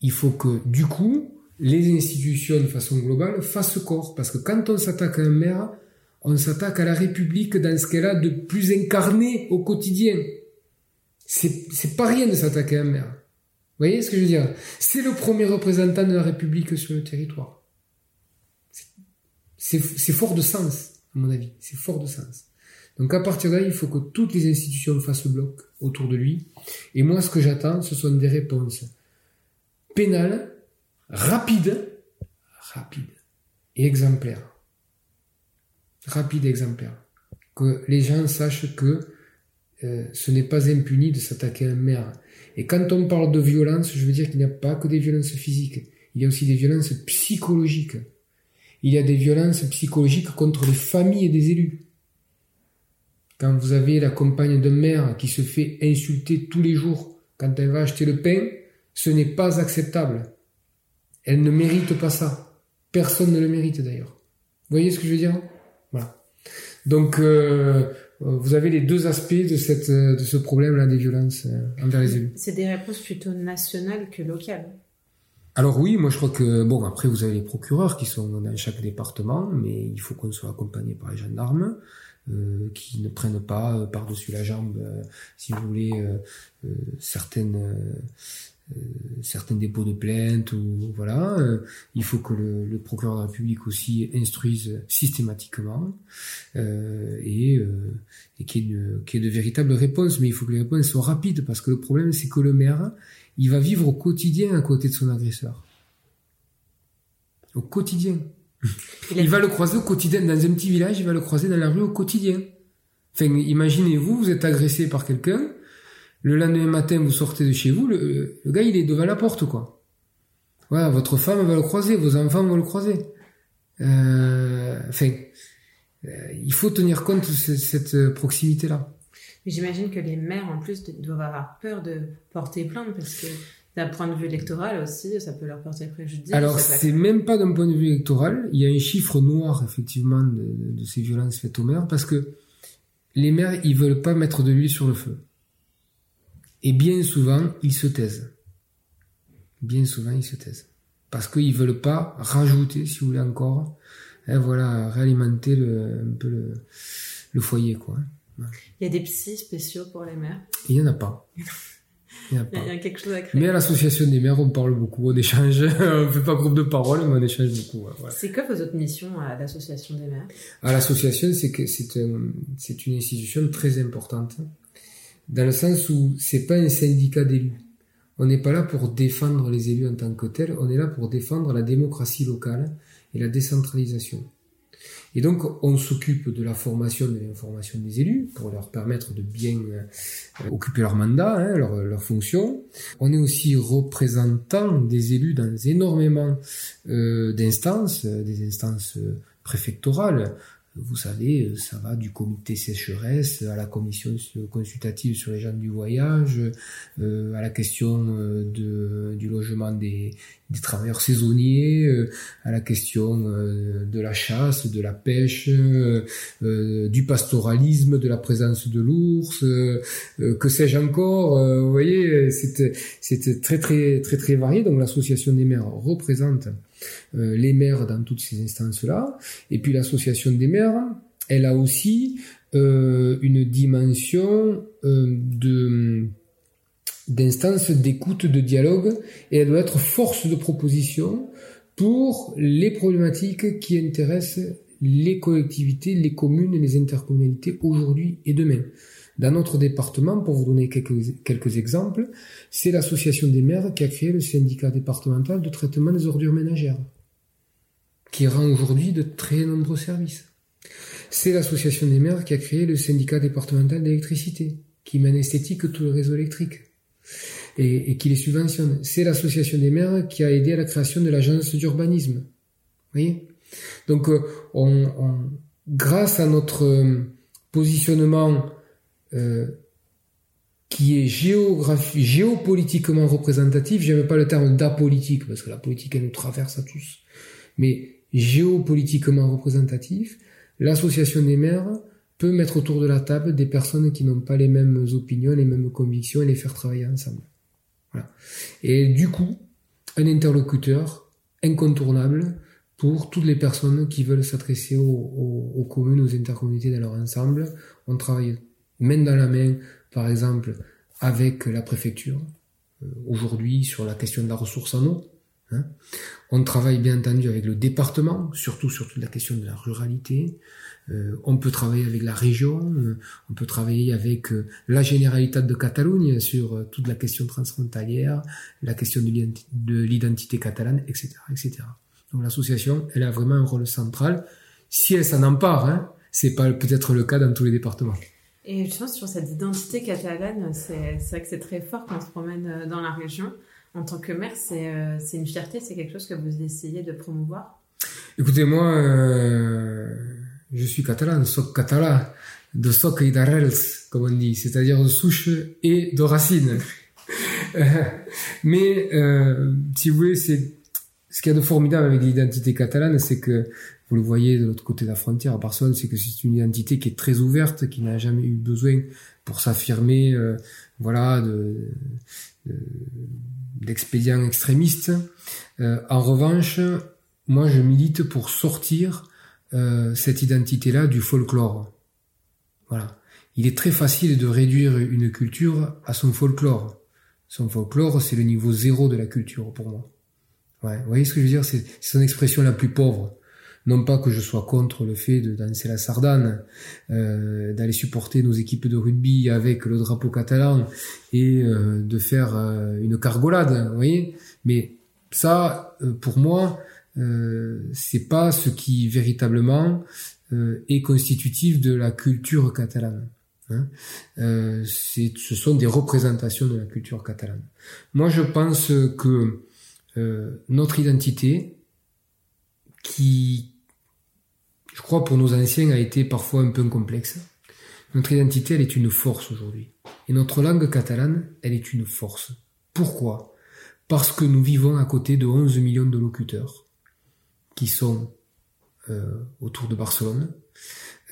Il faut que du coup, les institutions de façon globale fassent corps, parce que quand on s'attaque à un maire, on s'attaque à la République dans ce qu'elle a de plus incarné au quotidien. C'est, pas rien de s'attaquer à un maire. Vous voyez ce que je veux dire? C'est le premier représentant de la République sur le territoire. C'est fort de sens, à mon avis. C'est fort de sens. Donc à partir de là, il faut que toutes les institutions fassent bloc autour de lui. Et moi, ce que j'attends, ce sont des réponses pénales, rapides, rapides et exemplaires rapide exemplaire. Que les gens sachent que euh, ce n'est pas impuni de s'attaquer à un maire. Et quand on parle de violence, je veux dire qu'il n'y a pas que des violences physiques. Il y a aussi des violences psychologiques. Il y a des violences psychologiques contre les familles et des élus. Quand vous avez la compagne d'un maire qui se fait insulter tous les jours quand elle va acheter le pain, ce n'est pas acceptable. Elle ne mérite pas ça. Personne ne le mérite d'ailleurs. Vous voyez ce que je veux dire? Voilà. Donc, euh, vous avez les deux aspects de, cette, de ce problème-là des violences euh, envers les élus. C'est des réponses plutôt nationales que locales. Alors oui, moi je crois que bon après vous avez les procureurs qui sont dans chaque département, mais il faut qu'on soit accompagné par les gendarmes euh, qui ne prennent pas par-dessus la jambe, si vous voulez, certaines euh, certains dépôts de plainte ou voilà. Euh, il faut que le, le, procureur de la République aussi instruise systématiquement euh, et, euh, et qu'il y, ait de véritables réponses. Mais il faut que les réponses soient rapides parce que le problème c'est que le maire il va vivre au quotidien à côté de son agresseur. Au quotidien il va le croiser au quotidien dans un petit village il va le croiser dans la rue au quotidien enfin imaginez-vous vous êtes agressé par quelqu'un le lendemain matin, vous sortez de chez vous, le, gars, il est devant la porte, quoi. Voilà, votre femme va le croiser, vos enfants vont le croiser. Euh, enfin, euh, il faut tenir compte de cette, proximité-là. Mais j'imagine que les maires, en plus, doivent avoir peur de porter plainte parce que d'un point de vue électoral aussi, ça peut leur porter préjudice. Alors, c'est même pas d'un point de vue électoral. Il y a un chiffre noir, effectivement, de, de ces violences faites aux maires parce que les maires, ils veulent pas mettre de l'huile sur le feu. Et bien souvent, ils se taisent. Bien souvent, ils se taisent. Parce qu'ils veulent pas rajouter, si vous voulez encore, hein, voilà, réalimenter le, un peu le, foyer, quoi. Hein. Il y a des psys spéciaux pour les mères? Il n'y en a pas. Il y, a pas. il y a quelque chose à créer. Mais à l'association des mères, on parle beaucoup, on échange, on fait pas groupe de parole, mais on échange beaucoup. C'est quoi vos autres missions à l'association des mères À l'association, c'est que c'est un, c'est une institution très importante dans le sens où c'est pas un syndicat d'élus. On n'est pas là pour défendre les élus en tant que tels, on est là pour défendre la démocratie locale et la décentralisation. Et donc, on s'occupe de la formation, de l'information des élus pour leur permettre de bien euh, occuper leur mandat, hein, leur, fonction. On est aussi représentant des élus dans énormément euh, d'instances, des instances préfectorales, vous savez, ça va du comité sécheresse à la commission consultative sur les gens du voyage, euh, à la question euh, du logement des, travailleurs saisonniers, euh, à la question de la chasse, de la pêche, du pastoralisme, de la présence de l'ours, que sais-je encore. vous voyez, c'était très très très très varié. Donc l'association des maires représente euh, les maires dans toutes ces instances-là. Et puis l'association des maires, elle a aussi euh, une dimension euh, d'instance d'écoute, de dialogue, et elle doit être force de proposition pour les problématiques qui intéressent les collectivités, les communes les intercommunalités aujourd'hui et demain. Dans notre département, pour vous donner quelques, quelques exemples, c'est l'association des maires qui a créé le syndicat départemental de traitement des ordures ménagères qui rend aujourd'hui de très nombreux services. C'est l'association des maires qui a créé le syndicat départemental d'électricité, qui mène esthétique tout le réseau électrique et, qui les subventionne. C'est l'association des maires qui a aidé à la création de l'agence d'urbanisme. Voyez? Donc, euh, on, grâce à notre euh, positionnement euh, qui est géopolitiquement représentatif, j'aime pas le terme d'apolitique, parce que la politique, elle nous traverse à tous. Mais géopolitiquement représentatif, l'association des maires peut mettre autour de la table des personnes qui n'ont pas les mêmes opinions, les mêmes convictions et les faire travailler ensemble. Voilà. Et du coup, un interlocuteur incontournable pour toutes les personnes qui veulent s'adresser aux, communes, aux intercommunautés dans leur ensemble. On travaille main dans la main, par exemple, avec la préfecture, euh, aujourd'hui sur la question de la ressource en eau, Hein. on travaille bien entendu avec le département, surtout sur toute la question de la ruralité. Euh, on peut travailler avec la région, euh, on peut travailler avec euh, la Généralité de Catalogne sur toute la question transfrontalière, la question de l'identité catalane, etc., etc. Donc l'association, elle a vraiment un rôle central. Si elle s'en empare, hein, c'est pas peut-être le cas dans tous les départements. Et je pense sur cette identité catalane, c'est vrai que c'est très fort quand on se promène dans la région en tant que maire, euh, c'est une fierté, c'est quelque chose que vous essayez de promouvoir? Écoutez, moi, euh, je suis catalan, soc catalan, de soc et d'arrels, comme on dit, c'est-à-dire de souche et de racines. Mais, euh, si vous voulez, c'est ce qu'il y a de formidable avec l'identité catalane, c'est que vous le voyez de l'autre côté de la frontière à Barcelone, c'est que c'est une identité qui est très ouverte, qui n'a jamais eu besoin pour s'affirmer, voilà, de, de d'expédients extrémistes. Euh, en revanche, moi je milite pour sortir euh, cette identité-là du folklore. Voilà. Il est très facile de réduire une culture à son folklore. Son folklore, c'est le niveau zéro de la culture pour moi. Ouais, vous voyez ce que je veux dire C'est son expression la plus pauvre. Non pas que je sois contre le fait de danser la sardane, euh, d'aller supporter nos équipes de rugby avec le drapeau catalan et euh, de faire euh, une cargolade, vous voyez. Mais ça, pour moi, c'est pas ce qui véritablement est constitutif de la culture catalane. Hein. c'est, ce sont des représentations de la culture catalane. Moi, je pense que notre identité, qui, je crois, pour nos anciens, a été parfois un peu complexe. Notre identité, elle est une force aujourd'hui. Et notre langue catalane, elle est une force. Pourquoi? Parce que nous vivons à côté de 11 millions de locuteurs qui sont euh, autour de Barcelone,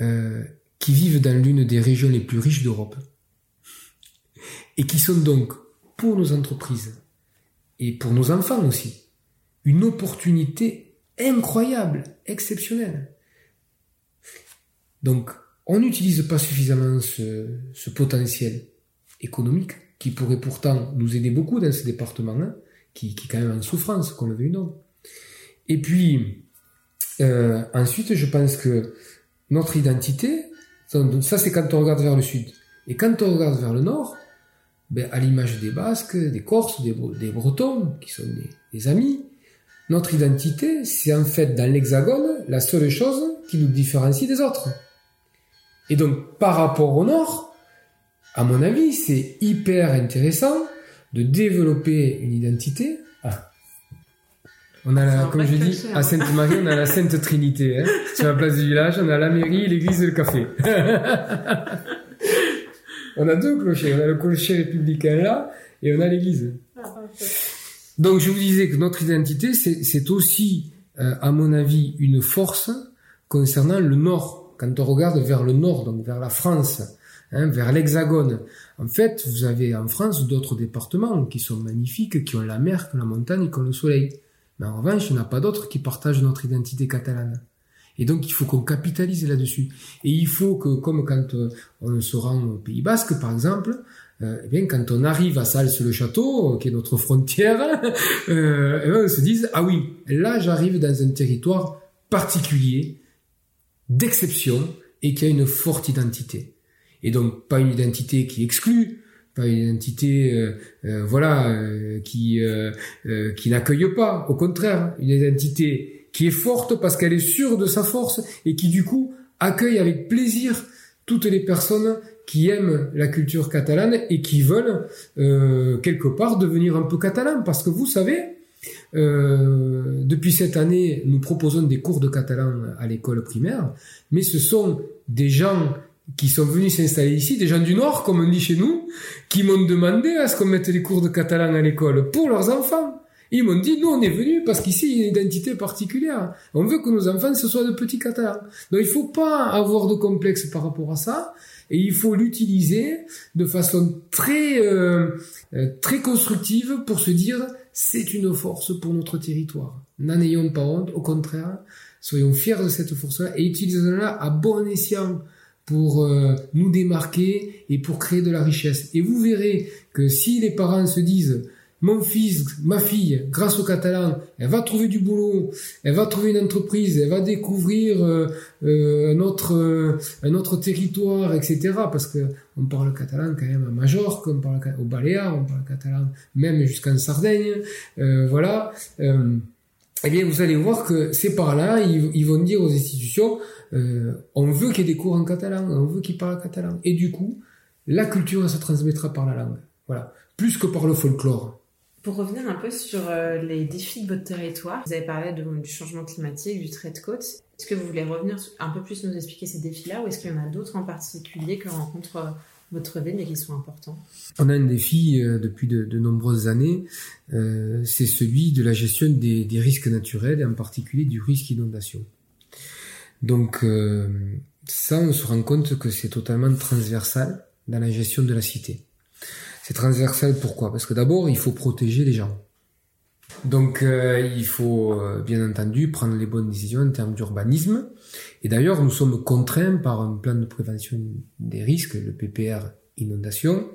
euh, qui vivent dans l'une des régions les plus riches d'Europe, et qui sont donc, pour nos entreprises, et pour nos enfants aussi, une opportunité incroyable, exceptionnelle. Donc, on n'utilise pas suffisamment ce, potentiel économique qui pourrait pourtant nous aider beaucoup dans ce département, là qui, qui est quand même en souffrance, qu'on le veuille ou non. Et puis, euh, ensuite, je pense que notre identité, ça c'est quand on regarde vers le sud. Et quand on regarde vers le nord, ben, à l'image des Basques, des Corses, des, des Bretons, qui sont des, des amis, notre identité, c'est en fait dans l'hexagone la seule chose qui nous différencie des autres. Et donc, par rapport au Nord, à mon avis, c'est hyper intéressant de développer une identité. Ah. On a, la, comme je dis, clocher, hein. à Sainte-Marie, on a la Sainte Trinité. Hein. Sur la place du village, on a la mairie, l'église et le café. on a deux clochers. On a le clocher républicain là, et on a l'église. Donc je vous disais que notre identité, c'est c'est aussi, euh, à mon avis, une force concernant le Nord. Quand on regarde vers le Nord, donc vers la France, hein, vers l'Hexagone, en fait, vous avez en France d'autres départements qui sont magnifiques, qui ont la mer, qui ont la montagne, qui ont le soleil. Mais en revanche, il n'y en a pas d'autres qui partagent notre identité catalane. Et donc, il faut qu'on capitalise là-dessus. Et il faut que, comme quand euh, on se rend au Pays Basque, par exemple, euh, eh bien, quand on arrive à Sals-le-Château, euh, qui est notre frontière, euh, eh ben, on se dise, ah oui, là, j'arrive dans un territoire particulier, d'exception, et qui a une forte identité. Et donc, pas une identité qui exclut, pas une identité, euh, euh, voilà, euh, qui euh, qui n'accueille pas. Au contraire, une identité qui est forte parce qu'elle est sûre de sa force et qui du coup accueille avec plaisir toutes les personnes qui aiment la culture catalane et qui veulent euh, quelque part devenir un peu catalan. Parce que vous savez, euh, depuis cette année, nous proposons des cours de catalan à l'école primaire, mais ce sont des gens qui sont venus s'installer ici, des gens du Nord, comme on dit chez nous, qui m'ont demandé à ce qu'on mette les cours de catalan à l'école pour leurs enfants. Ils m'ont dit, nous, on est venus parce qu'ici, il y a une identité particulière. On veut que nos enfants, ce soient de petits catalans. Donc, il faut pas avoir de complexe par rapport à ça. Et il faut l'utiliser de façon très, euh, euh, très constructive pour se dire, c'est une force pour notre territoire. N'en ayons pas honte. Au contraire, soyons fiers de cette force-là et utilisons-la à bon escient pour euh, nous démarquer et pour créer de la richesse. Et vous verrez que si les parents se disent mon fils, ma fille, grâce au catalan, elle va trouver du boulot, elle va trouver une entreprise, elle va découvrir euh, euh, un autre euh, un autre territoire, etc. Parce que on parle catalan quand même à Majorque, on parle au Baléares, on parle catalan même jusqu'en Sardaigne, euh, voilà. Eh bien, vous allez voir que c'est par là, ils, vont dire aux institutions, on veut qu'il y ait des cours en catalan, on veut qu'ils parlent catalan. Et du coup, la culture se transmettra par la langue. Voilà. Plus que par le folklore. Pour revenir un peu sur euh, les défis de votre territoire, vous avez parlé du changement climatique, du trait de côte. Est-ce que vous voulez revenir un peu plus nous expliquer ces défis-là ou est-ce qu'il y en a d'autres en particulier que rencontre euh, votre ville et qui sont importants? On a un défi euh, depuis de, nombreuses années, c'est celui de la gestion des, risques naturels et en particulier du risque inondation. Donc ça, on se rend compte que c'est totalement transversal dans la gestion de la cité. C'est transversal pourquoi? Parce que d'abord, il faut protéger les gens. Donc euh, il faut euh, bien entendu prendre les bonnes décisions en termes d'urbanisme. Et d'ailleurs, nous sommes contraints par un plan de prévention des risques, le PPR inondation,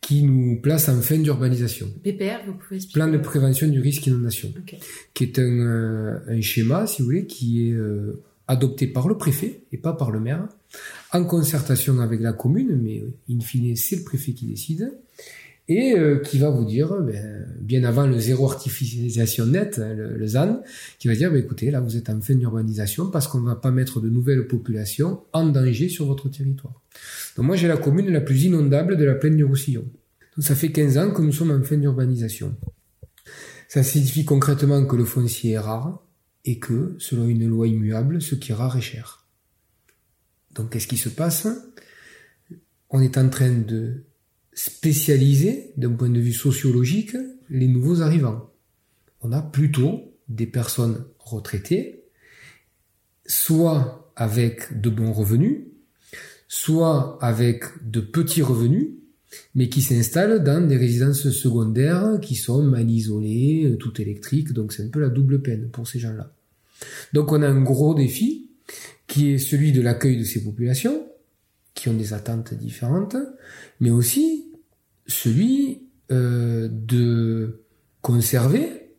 qui nous place en fin d'urbanisation. PPR, vous pouvez expliquer Plan de prévention du risque inondation, Ok. qui est un, euh, un schéma, si vous voulez, qui est euh, adopté par le préfet et pas par le maire, en concertation avec la commune, mais euh, in fine, c'est le préfet qui décide, et euh, qui va vous dire, ben, bien avant le zéro artificialisation nette, hein, le, le ZAN, qui va dire, ben, écoutez, là vous êtes en fin d'urbanisation parce qu'on va pas mettre de nouvelles populations en danger sur votre territoire. Donc moi j'ai la commune la plus inondable de la plaine du Roussillon. Donc ça fait 15 ans que nous sommes en fin d'urbanisation. Ça signifie concrètement que le foncier est rare et que, selon une loi immuable, ce qui est rare est cher. Donc qu'est-ce qui se passe? On est en train de spécialiser, d'un point de vue sociologique, les nouveaux arrivants. On a plutôt des personnes retraitées, soit avec de bons revenus, soit avec de petits revenus, mais qui s'installent dans des résidences secondaires qui sont mal isolées, tout électriques, donc c'est un peu la double peine pour ces gens-là. Donc on a un gros défi qui est celui de l'accueil de ces populations, qui ont des attentes différentes, mais aussi celui euh, de conserver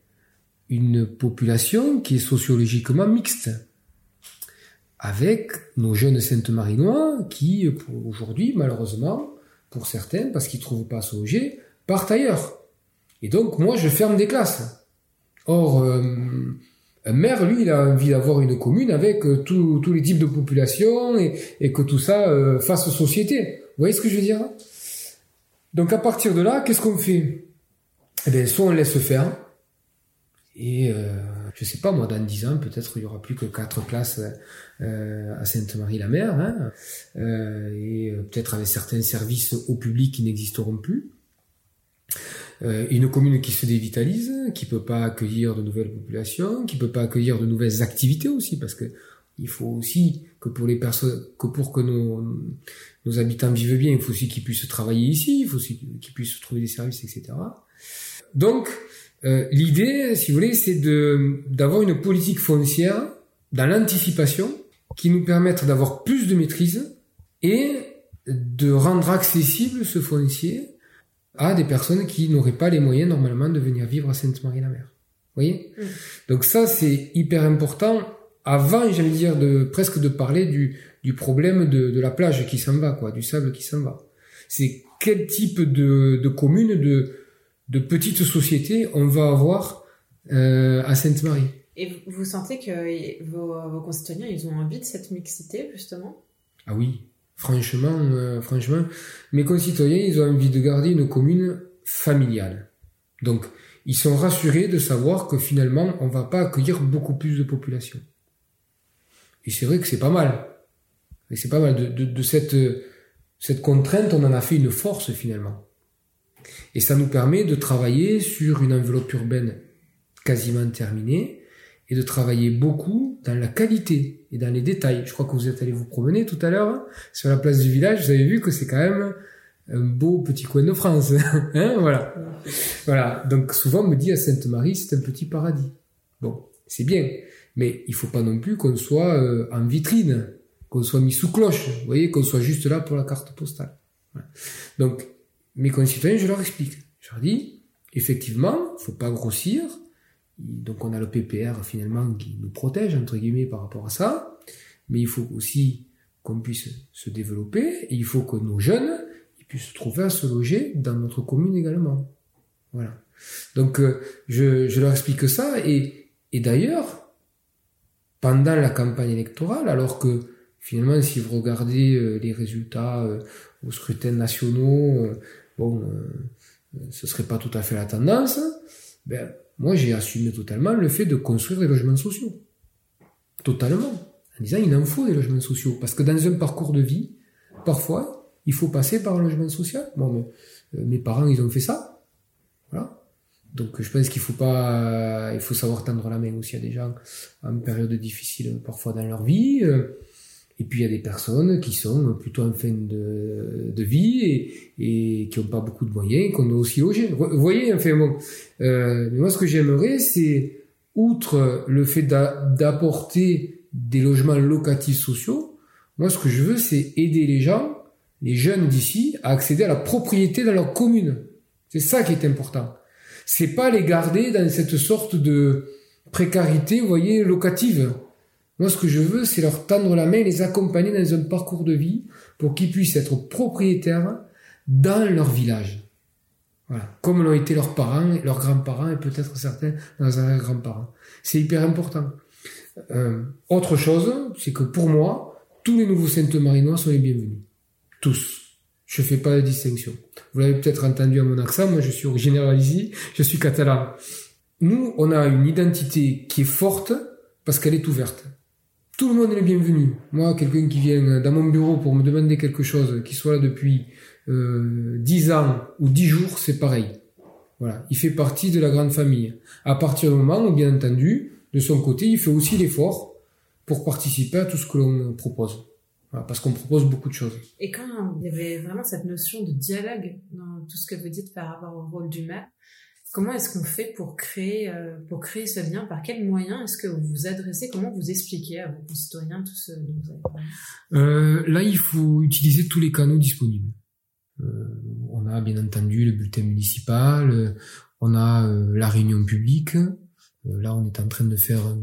une population qui est sociologiquement mixte, avec nos jeunes Sainte-Marinois qui, aujourd'hui, malheureusement, pour certains, parce qu'ils trouvent pas loger, partent ailleurs. Et donc, moi, je ferme des classes. Or, euh, un maire, lui, il a envie d'avoir une commune avec euh, tous les types de population et, que tout ça fasse société. Vous voyez ce que je veux dire? Donc, à partir de là, qu'est-ce qu'on fait? Eh bien, soit on laisse faire, et euh, je sais pas, moi, dans dix ans, peut-être il y aura plus que quatre classes à Sainte-Marie-la-Mer, hein, et peut-être avec certains services au public qui n'existeront plus. une commune qui se dévitalise, qui peut pas accueillir de nouvelles populations, qui peut pas accueillir de nouvelles activités aussi, parce que il faut aussi que pour les personnes, que pour que nos, nos habitants vivent bien, il faut aussi qu'ils puissent travailler ici, il faut aussi qu'ils puissent trouver des services, etc. Donc, euh, l'idée, si vous voulez, c'est de d'avoir une politique foncière dans l'anticipation qui nous permette d'avoir plus de maîtrise et de rendre accessible ce foncier à des personnes qui n'auraient pas les moyens normalement de venir vivre à Sainte-Marie-la-Mer. Vous voyez? Mmh. Donc ça, c'est hyper important avant, j'allais dire, de presque de parler du, du problème de, de la plage qui s'en va, quoi, du sable qui s'en va. C'est quel type de, de commune, de, de petites sociétés on va avoir euh, à Sainte-Marie? Et vous sentez que vos, vos, concitoyens, ils ont envie de cette mixité, justement? Ah oui, franchement, euh, franchement, mes concitoyens, ils ont envie de garder une commune familiale. Donc, ils sont rassurés de savoir que finalement, on va pas accueillir beaucoup plus de population. Et c'est vrai que c'est pas mal. C'est pas mal. De, cette, cette contrainte, on en a fait une force finalement. Et ça nous permet de travailler sur une enveloppe urbaine quasiment terminée et de travailler beaucoup dans la qualité et dans les détails. Je crois que vous êtes allé vous promener tout à l'heure hein, sur la place du village. Vous avez vu que c'est quand même un beau petit coin de France. hein, voilà. Voilà. Donc souvent on me dit à Sainte-Marie, c'est un petit paradis. Bon, c'est bien. Mais il faut pas non plus qu'on soit euh, en vitrine, qu'on soit mis sous cloche, vous voyez, qu'on soit juste là pour la carte postale. Donc, mes concitoyens, je leur explique. Je leur dis, effectivement, faut pas grossir. Donc, on a le PPR finalement qui nous protège entre guillemets par rapport à ça, mais il faut aussi qu'on puisse se développer et il faut que nos jeunes ils puissent trouver à se loger dans notre commune également. Voilà. Donc, euh, je, je leur explique ça et, et d'ailleurs, pendant la campagne électorale, alors que finalement, si vous regardez euh, les résultats euh, aux scrutins nationaux, euh, bon, ce serait pas tout à fait la tendance. Ben, moi, j'ai assumé totalement le fait de construire des logements sociaux. Totalement. En disant, il en faut des logements sociaux. Parce que dans un parcours de vie, parfois, il faut passer par un logement social. Bon, mes parents, ils ont fait ça. Voilà. Donc je pense qu'il faut pas, il faut savoir tendre la main aussi à des gens en période difficile parfois dans leur vie. Et puis il y a des personnes qui sont plutôt en fin de, vie et, et qui n'ont pas beaucoup de moyens, qu'on doit aussi loger. Vous voyez, enfin bon, euh, moi ce que j'aimerais, c'est outre le fait d'apporter des logements locatifs sociaux, moi ce que je veux, c'est aider les gens, les jeunes d'ici, à accéder à la propriété dans leur commune. C'est ça qui est important c'est pas les garder dans cette sorte de précarité, vous voyez, locative. Moi, ce que je veux, c'est leur tendre la main les accompagner dans un parcours de vie pour qu'ils puissent être propriétaires dans leur village. Voilà. Comme l'ont été leurs parents, leurs grands-parents et peut-être certains leurs arrière-grands-parents. C'est hyper important. Euh, autre chose, c'est que pour moi, tous les nouveaux Sainte-Marinois sont les bienvenus. Tous. Je fais pas de distinction. Vous l'avez peut-être entendu à mon accent, moi je suis originaire je suis catalan. Nous, on a une identité qui est forte parce qu'elle est ouverte. Tout le monde est le bienvenu. Moi, quelqu'un qui vient dans mon bureau pour me demander quelque chose, qui soit là depuis euh, 10 ans ou 10 jours, c'est pareil. Voilà, il fait partie de la grande famille. À partir du moment où, bien entendu, de son côté, il fait aussi l'effort pour participer à tout ce que l'on propose parce qu'on propose beaucoup de choses. Et quand il y avait vraiment cette notion de dialogue dans tout ce que vous dites par rapport au rôle du maire, comment est-ce qu'on fait pour créer, euh, pour créer ce lien? Par quels moyens est-ce que vous vous adressez? Comment vous expliquez à vos concitoyens tout ce dont vous avez parlé? Euh, Là, il faut utiliser tous les canaux disponibles. Euh, on a bien entendu le bulletin municipal, on a la réunion publique, là, on est en train de faire un,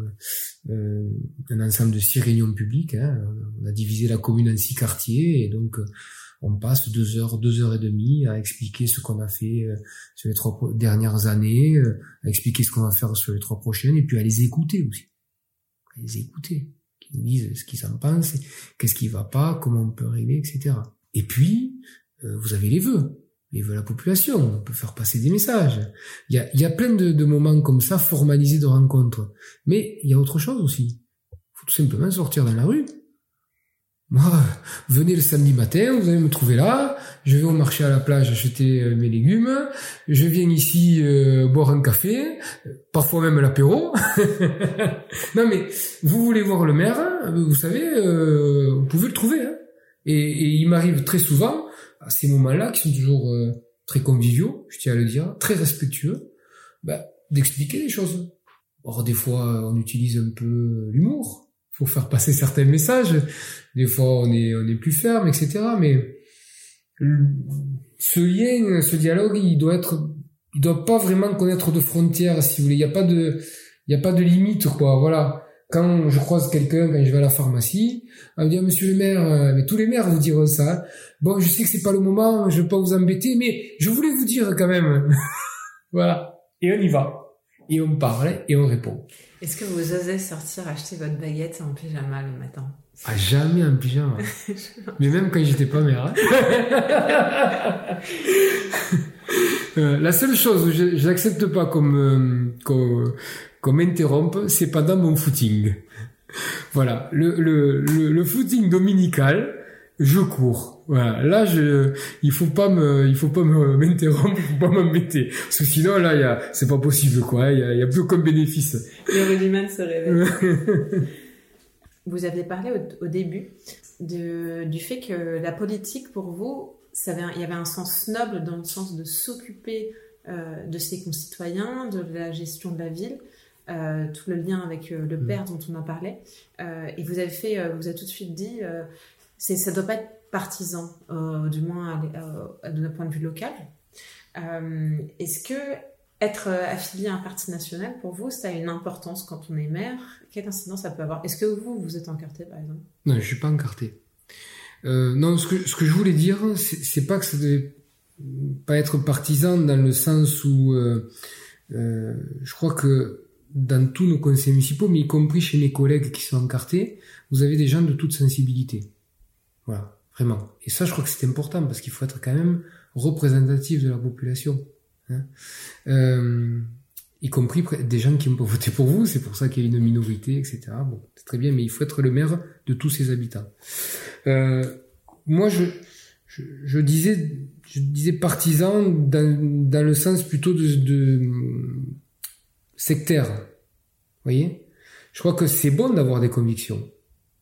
euh, un ensemble de six réunions publiques. Hein. On a divisé la commune en six quartiers et donc euh, on passe deux heures, deux heures et demie à expliquer ce qu'on a fait sur les trois dernières années, à expliquer ce qu'on va faire sur les trois prochaines et puis à les écouter aussi. À les écouter, qu'ils nous disent ce qu'ils en pensent, qu'est-ce qui va pas, comment on peut régler, etc. Et puis, vous avez les vœux. Mais il veut la population. On peut faire passer des messages. Il y a, il y a plein de, de moments comme ça formalisés de rencontres. Mais il y a autre chose aussi. Il faut tout simplement sortir dans la rue. Moi, venez le samedi matin, vous allez me trouver là. Je vais au marché à la plage acheter euh, mes légumes. Je viens ici euh, boire un café, parfois même l'apéro. non mais vous voulez voir le maire, vous savez, euh, vous pouvez le trouver. Hein. Et, et, il m'arrive très souvent à ces moments-là qui sont toujours très conviviaux, je tiens à le dire, très respectueux, bah, d'expliquer les choses. Or des fois, on utilise un peu l'humour faut faire passer certains messages. Des fois, on est, on est plus ferme, etc. Mais ce lien, ce dialogue, il doit être, il doit pas vraiment connaître de frontières, si vous voulez. Il n'y a pas de, il y a pas de limite, quoi. Voilà. Quand je croise quelqu'un, quand je vais à la pharmacie, on me dit, ah, monsieur le maire, euh, mais tous les maires vous diront ça. Bon, je sais que c'est pas le moment, je veux pas vous embêter, mais je voulais vous dire quand même. voilà. Et on y va. Et on parle et on répond. Est-ce que vous osez sortir acheter votre baguette en pyjama le matin? Ah, jamais en pyjama. Mais même quand j'étais pas mère. Hein. Euh, la seule chose je n'accepte pas comme, euh, comme, comme interrompre, c'est pas dans mon footing. Voilà. Le, le, le, le footing dominical, je cours. Voilà. Là, je, il faut pas me, il faut pas m'interrompre, il faut pas m'embêter. Parce que sinon, là, il y a, c'est pas possible, quoi. Il y a, il y a plus aucun bénéfice. Le rudiment se réveille. vous aviez parlé au, début de, du fait que la politique, pour vous, ça avait, il y avait un sens noble dans le sens de s'occuper euh, de ses concitoyens, de la gestion de la ville. Euh, tout le lien avec euh, le mm. père dont on en parlait. Euh, et vous avez fait, vous avez tout de suite dit, c'est, ça doit pas être partisan, du moins d'un point de vue local. Est-ce que être affilié à un parti national, pour vous, ça a une importance quand on est maire? Quelle incidence ça peut avoir? Est-ce que vous, vous êtes encarté, par exemple? Non, je suis pas encarté. Non, ce que, ce que je voulais dire, c'est pas que ça devait pas être partisan dans le sens où je crois que dans tous nos conseils municipaux, mais y compris chez mes collègues qui sont encartés, vous avez des gens de toute sensibilité. Voilà, vraiment. Et ça, je crois que c'est important parce qu'il faut être quand même représentatif de la population. Hein. Euh, y compris des gens qui ont pas voté pour vous, c'est pour ça qu'il y a une minorité, etc. Bon, c'est très bien, mais il faut être le maire de tous ses habitants. Euh, moi, je, je, je, disais, je disais partisan dans, dans le sens plutôt de, de sectaire. Voyez? Je crois que c'est bon d'avoir des convictions.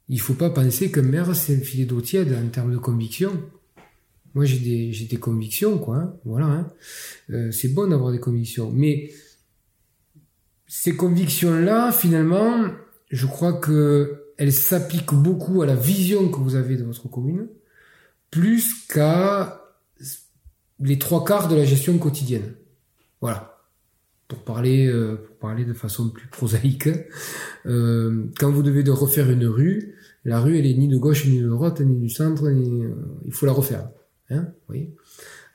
Il faut pas penser que maire, c'est un filet d'eau tiède en termes de conviction. Moi, j'ai des, j'ai des convictions, quoi. Hein. voilà. Hein. Euh, c'est bon d'avoir des convictions. Mais ces convictions-là, finalement, je crois que elles s'appliquent beaucoup à la vision que vous avez de votre commune, plus qu'à les trois quarts de la gestion quotidienne. Voilà pour parler, euh, pour parler de façon plus prosaïque, euh, quand vous devez de refaire une rue, la rue elle est ni de gauche ni de droite ni du centre, euh, il faut la refaire. Hein.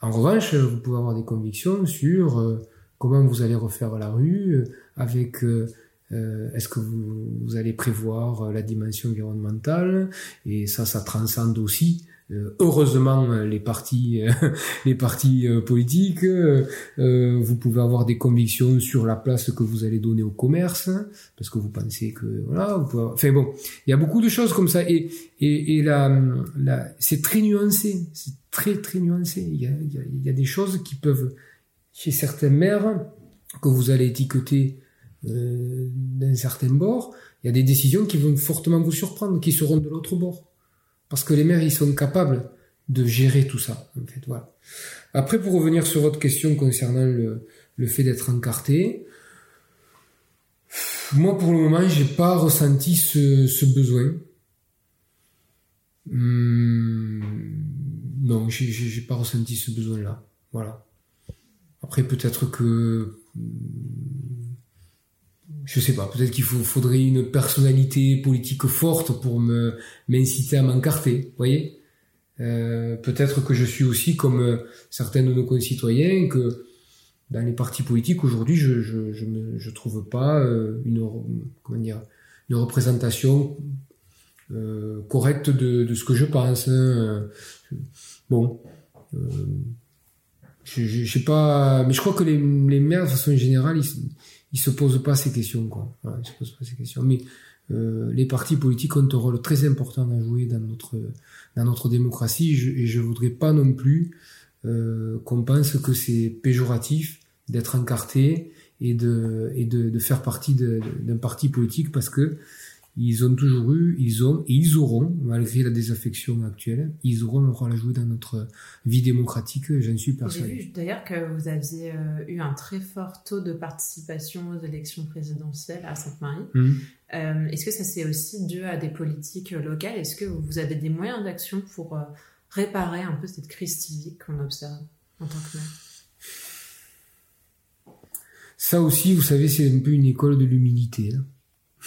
En revanche, vous pouvez avoir des convictions sur comment vous allez refaire la rue, avec est-ce que vous, allez prévoir la dimension environnementale, et ça, ça transcende aussi heureusement euh, les partis euh, les partis politiques vous pouvez avoir des convictions sur la place que vous allez donner au commerce parce que vous pensez que voilà vous pouvez enfin bon il y a beaucoup de choses comme ça et et, et là, là c'est très nuancé c'est très très nuancé. Il y a, il y a, y a des choses qui peuvent chez certains maires que vous allez étiqueter euh, d'un certain bord il y a des décisions qui vont fortement vous surprendre qui seront de l'autre bord parce que les maires, ils sont capables de gérer tout ça, en fait, voilà. Après, pour revenir sur votre question concernant le, le fait d'être encarté, moi, pour le moment, j'ai pas ressenti ce, ce besoin. Hum, non, j'ai pas ressenti ce besoin-là. Voilà. Après, peut-être que je sais pas, peut-être qu'il faudrait une personnalité politique forte pour me m'inciter à m'encarter, vous voyez? Euh, Peut-être que je suis aussi comme euh, certains de nos concitoyens que dans les partis politiques aujourd'hui, je je je, je trouve pas euh, une comment dire une représentation euh, correcte de, de ce que je pense. Hein. Bon, je, je, sais pas, mais je crois que les, les maires de façon générale, ils, ils se posent pas ces questions, quoi. Voilà, se posent pas ces questions. Mais euh, les partis politiques ont un rôle très important à jouer dans notre dans notre démocratie, je, et je voudrais pas non plus euh, qu'on pense que c'est péjoratif d'être encarté et de et de, de faire partie d'un parti politique parce que ils ont toujours eu, ils ont et ils auront, malgré la désaffection actuelle, ils auront un rôle à jouer dans notre vie démocratique, j'en suis persuadé. J'ai vu d'ailleurs que vous aviez euh, eu un très fort taux de participation aux élections présidentielles à Sainte-Marie. Mmh. Euh, Est-ce que ça c'est aussi dû à des politiques locales? Est-ce que vous avez des moyens d'action pour euh, réparer un peu cette crise civique qu'on observe en tant que maire? Ça aussi, vous savez, c'est un peu une école de l'humilité. Hein.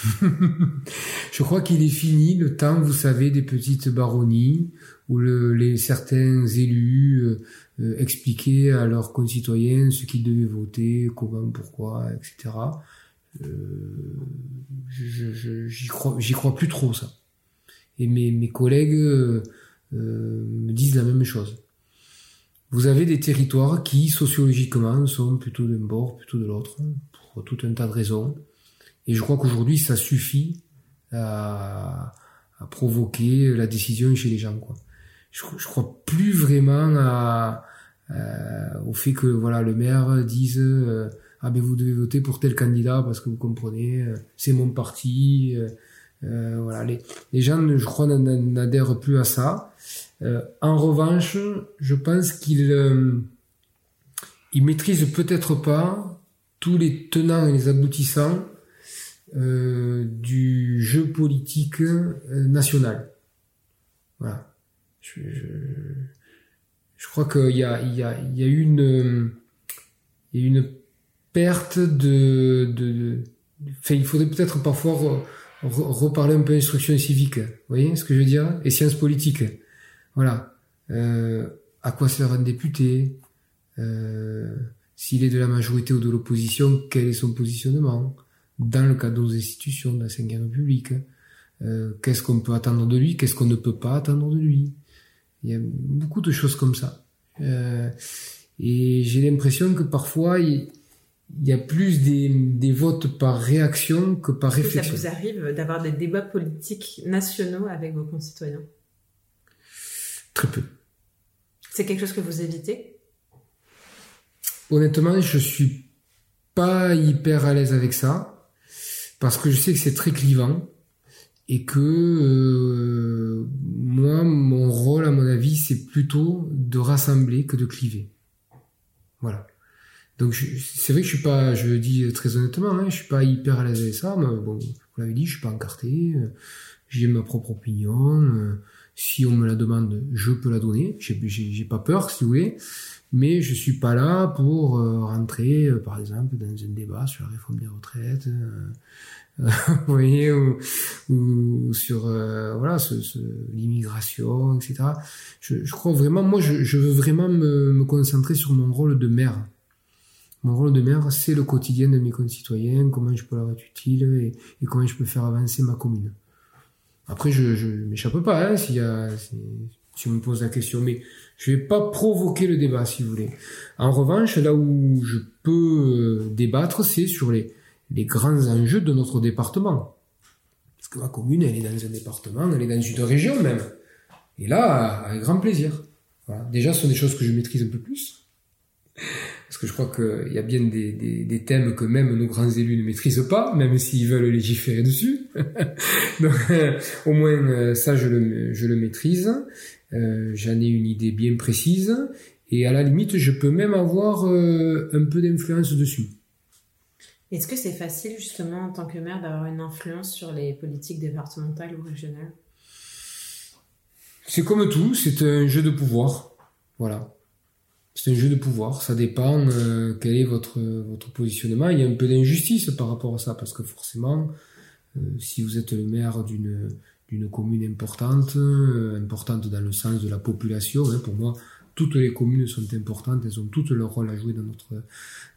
je crois qu'il est fini le temps, vous savez, des petites baronnies où le, les certains élus euh, euh, expliquaient à leurs concitoyens ce qu'ils devaient voter, comment, pourquoi, etc. Euh, j'y crois, plus trop ça. Et mes, collègues me disent la même chose. Vous avez des territoires qui sociologiquement sont plutôt d'un bord, plutôt de l'autre, pour tout un tas de raisons. Et je crois qu'aujourd'hui, ça suffit à, à, provoquer la décision chez les gens. Quoi. Je, je crois plus vraiment à, à, au fait que voilà le maire dise euh, ah ben vous devez voter pour tel candidat parce que vous comprenez, euh, c'est mon parti. Euh, euh voilà, les, les gens, je crois, n'adhèrent plus à ça. en revanche, je pense qu'ils ils maîtrisent peut-être pas tous les tenants et les aboutissants euh, du jeu politique euh, national. Voilà. Je, je, je crois qu'il y a, il y, a, y a une, une perte de, de, de il faudrait peut-être parfois re, re, reparler un peu d'instruction civique. Vous voyez ce que je veux dire? Et sciences politiques. Voilà. Euh, à quoi sert un député? Euh, S'il est de la majorité ou de l'opposition, quel est son positionnement? Dans le cadre de nos institutions de la Ve République. Euh, qu'est-ce qu'on peut attendre de lui, qu'est-ce qu'on ne peut pas attendre de lui. Il y a beaucoup de choses comme ça. Euh, et j'ai l'impression que parfois, il, il, y a plus des, des votes par réaction que par Est-ce réflexion. Que ça vous arrive d'avoir des débats politiques nationaux avec vos concitoyens? Très peu. C'est quelque chose que vous évitez? Honnêtement, je suis pas hyper à l'aise avec ça parce que je sais que c'est très clivant et que euh, moi, mon rôle, à mon avis, c'est plutôt de rassembler que de cliver. Voilà. Donc c'est vrai que je suis pas, je le dis très honnêtement, hein, je suis pas hyper à l'aise avec ça. Mais bon, vous l'avez dit, je suis pas encarté, euh, j'ai ma propre opinion. Euh, si on me la demande, je peux la donner. J'ai pas peur, si vous voulez mais je suis pas là pour euh, rentrer, euh, par exemple, dans un débat sur la réforme des retraites, euh, vous voyez, ou, ou sur voilà, ce, ce, l'immigration, etc. Je, je, crois vraiment, moi, je, je veux vraiment me, me, concentrer sur mon rôle de maire. Mon rôle de maire, c'est le quotidien de mes concitoyens, comment je peux leur être utile et, et comment je peux faire avancer ma commune. Après, je, je m'échappe pas, hein, s'il y a, si on me pose la question, mais je vais pas provoquer le débat, si vous voulez. En revanche, là où je peux euh, débattre, c'est sur les, grands enjeux de notre département. Parce que ma commune, elle est dans un département, elle est dans une région même. Et là, avec grand plaisir. Déjà, ce sont des choses que je maîtrise un peu plus. Parce que je crois qu'il y a bien des, thèmes que même nos grands élus ne maîtrisent pas, même s'ils veulent légiférer dessus. Donc, euh, au moins, euh, ça, je le maîtrise. Euh, J'en ai une idée bien précise. Et à la limite, je peux même avoir euh, un peu d'influence dessus. Est-ce que c'est facile, justement, en tant que maire, d'avoir une influence sur les politiques départementales ou régionales? C'est comme tout, c'est un jeu de pouvoir. Voilà. C'est un jeu de pouvoir, ça dépend euh, quel est votre, votre positionnement. Il y a un peu d'injustice par rapport à ça, parce que forcément, euh, si vous êtes le maire d'une d'une commune importante, euh, importante dans le sens de la population, hein, pour moi, toutes les communes sont importantes, elles ont toutes leur rôle à jouer dans notre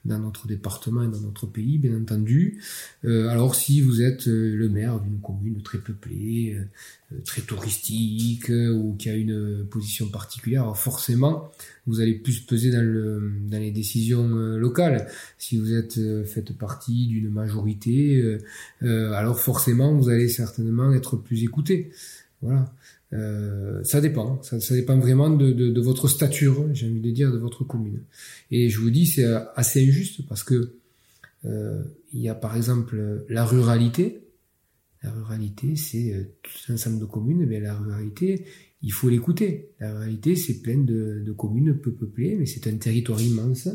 dans notre département et dans notre pays, bien entendu. Euh, alors si vous êtes euh, le maire d'une commune très peuplée, euh, très touristique ou qui a une position particulière, forcément vous allez plus peser dans les décisions locales. Si vous êtes faites partie d'une majorité, alors forcément vous allez certainement être plus écouté. Voilà. Euh, ça dépend, ça, ça, dépend vraiment de, de, de votre stature, j'ai envie de dire, de votre commune. Et je vous dis, c'est assez injuste parce que euh, il y a par exemple la ruralité. La ruralité, c'est euh, tout un ensemble de communes, mais la ruralité, il faut l'écouter. La ruralité, c'est plein de, de, communes peu peuplées, mais c'est un territoire immense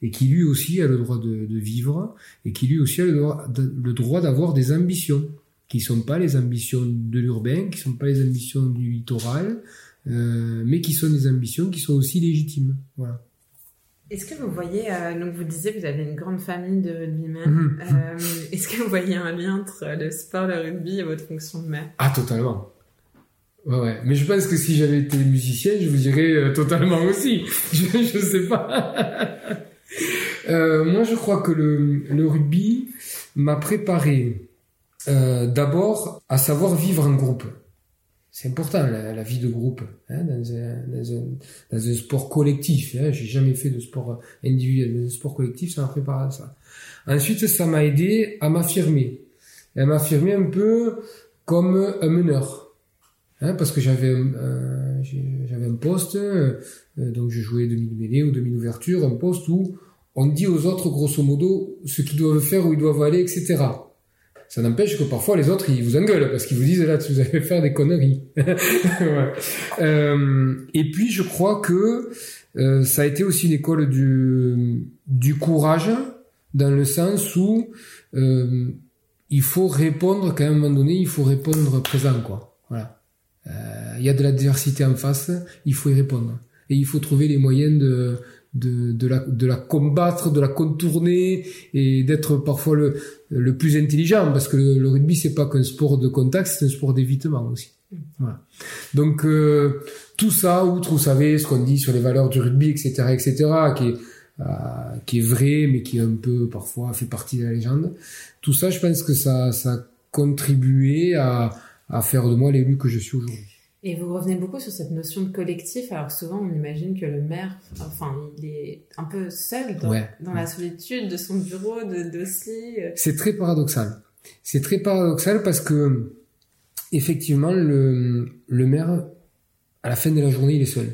et qui lui aussi a le droit de, de vivre et qui lui aussi a le droit d'avoir des ambitions qui sont pas les ambitions de l'urbain, qui sont pas les ambitions du littoral, euh, mais qui sont des ambitions qui sont aussi légitimes. Voilà. Est-ce que vous voyez, euh, donc vous disiez que vous avez une grande famille de rugbymen, mhm. euh, est-ce que vous voyez un lien entre le sport, le rugby et votre fonction de maire? Ah, totalement. Ouais, ouais. Mais je pense que si j'avais été musicien, je vous dirais totalement aussi. je, je sais pas. Moi, je crois que le, le rugby m'a préparé euh, d'abord à savoir vivre en groupe. C'est important la, vie de groupe hein, dans, un, dans, un, dans, un, sport collectif. Hein. J'ai jamais fait de sport individuel, mais un sport collectif, ça m'a préparé à ça. Ensuite, ça m'a aidé à m'affirmer, à m'affirmer un peu comme un meneur, hein, parce que j'avais euh, j'avais un poste, euh, donc je jouais demi-mêlée ou demi-ouverture, un poste où on dit aux autres grosso modo ce qu'ils doivent faire, où ils doivent aller, etc. Ça n'empêche que parfois les autres ils vous engueulent parce qu'ils vous disent là vous allez faire des conneries. euh, et puis je crois que euh, ça a été aussi une école du, du courage dans le sens où euh, il faut répondre qu'à un moment donné il faut répondre présent quoi. Voilà. Il y a de la diversité en face, il faut y répondre et il faut trouver les moyens de de, de la combattre, de la contourner et d'être parfois le, le plus intelligent parce que le, rugby c'est pas qu'un sport de contact, c'est un sport d'évitement aussi. Voilà. Donc euh, tout ça, outre vous savez ce qu'on dit sur les valeurs du rugby, etc., etc., qui est euh, qui est vrai mais qui est un peu parfois fait partie de la légende. Tout ça, je pense que ça ça a contribué à à faire de moi l'élu que je suis aujourd'hui. Et vous revenez beaucoup sur cette notion de collectif. Alors souvent, on imagine que le maire, enfin, il est un peu seul dans, la solitude de son bureau, de dossier. C'est très paradoxal. C'est très paradoxal parce que effectivement, le, le maire, à la fin de la journée, il est seul.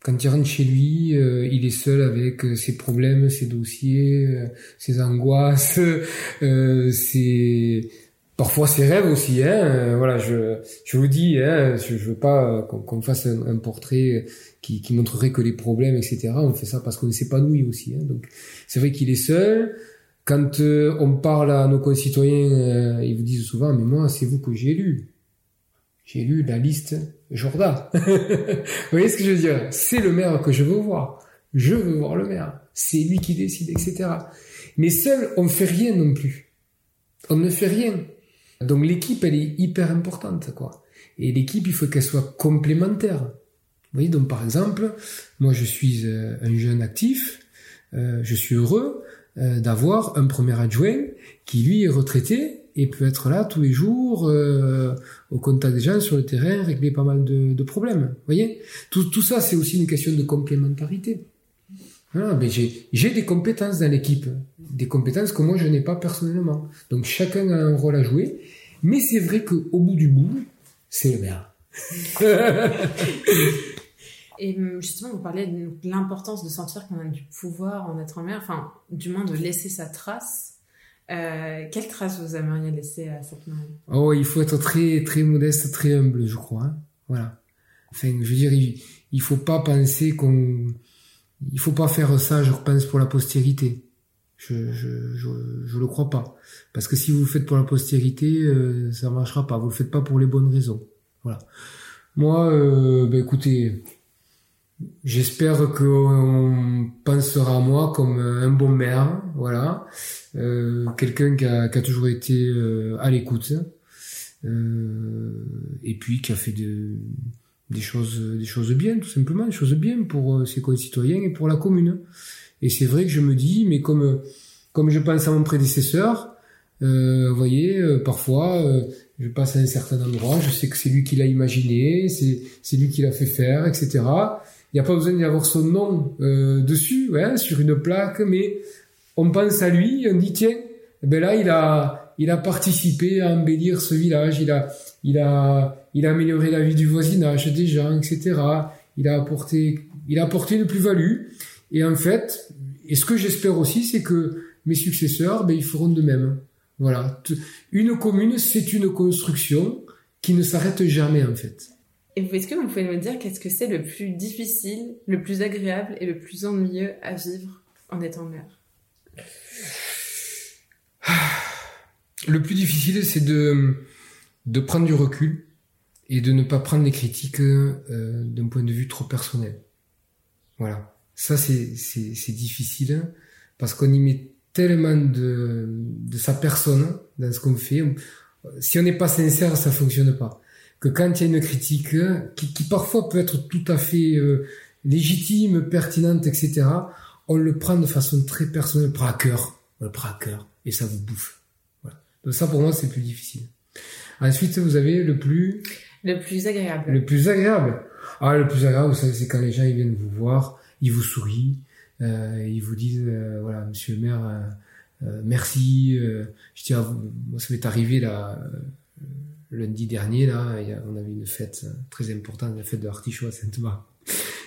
Quand il rentre chez lui, euh, il est seul avec euh, ses problèmes, ses dossiers, euh, ses angoisses, ses parfois ses rêves aussi. Hein, euh, voilà, je, je vous dis, hein, je, veux pas qu'on fasse un, portrait qui, qui, montrerait que les problèmes, etc. On fait ça parce qu'on s'épanouit aussi. Hein, donc, c'est vrai qu'il est seul. Quand euh, on parle à nos concitoyens, euh, ils vous disent souvent, mais moi, c'est vous que j'ai lu. J'ai lu la liste Jordan. vous voyez ce que je veux dire? C'est le maire que je veux voir. Je veux voir le maire. C'est lui qui décide, etc. Mais seul, on ne fait rien non plus. On ne fait rien. Donc l'équipe, elle est hyper importante, quoi. Et l'équipe, il faut qu'elle soit complémentaire. Vous voyez, donc par exemple, moi je suis euh, un jeune actif, euh, je suis heureux euh, d'avoir un premier adjoint qui lui est retraité et peut être là tous les jours au contact des gens sur le terrain, régler pas mal de, de problèmes. Vous voyez, tout, tout ça, c'est aussi une question de complémentarité. Voilà, mais j'ai des compétences dans l'équipe, des compétences que moi je n'ai pas personnellement. Donc chacun a un rôle à jouer, mais c'est vrai qu'au bout du bout, c'est le maire. Et hum, justement, vous parlez de l'importance de sentir qu'on a du pouvoir en être maire, enfin, du moins de laisser sa trace. Euh, quelle trace vous aimeriez laisser à cette maire Oh, il faut être très très modeste, très humble, je crois. Hein. Voilà. Enfin, je veux dire, il, il faut pas penser qu'on il faut pas faire ça, je pense, pour la postérité. Je, je, je, je, le crois pas. Parce que si vous le faites pour la postérité, euh, ça marchera pas. Vous le faites pas pour les bonnes raisons. Voilà. Moi, euh, ben écoutez, j'espère qu'on pensera à moi comme un bon maire. Voilà. Euh, Quelqu'un qui a, qui a, toujours été euh, à l'écoute. Euh, et puis qui a fait de des choses, des choses bien, tout simplement, des choses bien pour ses concitoyens et pour la commune. Et c'est vrai que je me dis, mais comme, comme je pense à mon prédécesseur, vous voyez, parfois, je passe à un certain endroit, je sais que c'est lui qui l'a imaginé, c'est, lui qui l'a fait faire, etc. Il n'y a pas besoin d'y avoir son nom dessus, ouais, sur une plaque, mais on pense à lui, on dit tiens, eh ben là il a il a participé à embellir ce village, il a il a il a amélioré la vie du voisinage des gens, etc. Il a apporté il a apporté une plus-value et en fait, et ce que j'espère aussi, c'est que mes successeurs, ben ils feront de même. Voilà, une commune, c'est une construction qui ne s'arrête jamais en fait. Et est-ce que vous pouvez me dire qu'est-ce que c'est le plus difficile, le plus agréable et le plus ennuyeux à vivre en étant maire? Le plus difficile, c'est de, de prendre du recul et de ne pas prendre les critiques euh, d'un point de vue trop personnel. Voilà. Ça, c'est, c'est, c'est difficile parce qu'on y met tellement de, de sa personne dans ce qu'on fait. Si on n'est pas sincère, ça fonctionne pas. Que quand il y a une critique qui, qui parfois peut être tout à fait euh, légitime, pertinente, etc., on le prend de façon très personnelle, on le à cœur, on le prend à cœur, et ça vous bouffe. Voilà. Donc ça, pour moi, c'est plus difficile. Ensuite, vous avez le plus... Le plus agréable. Le plus agréable. Ah, le plus agréable, vous savez, c'est quand les gens ils viennent vous voir, ils vous sourient, euh, ils vous disent, euh, voilà, monsieur le maire, euh, merci. Je tiens, moi, ça m'est arrivé là lundi dernier, là, on avait une fête très importante, la fête de l'artichaut à Sainte-Marthe.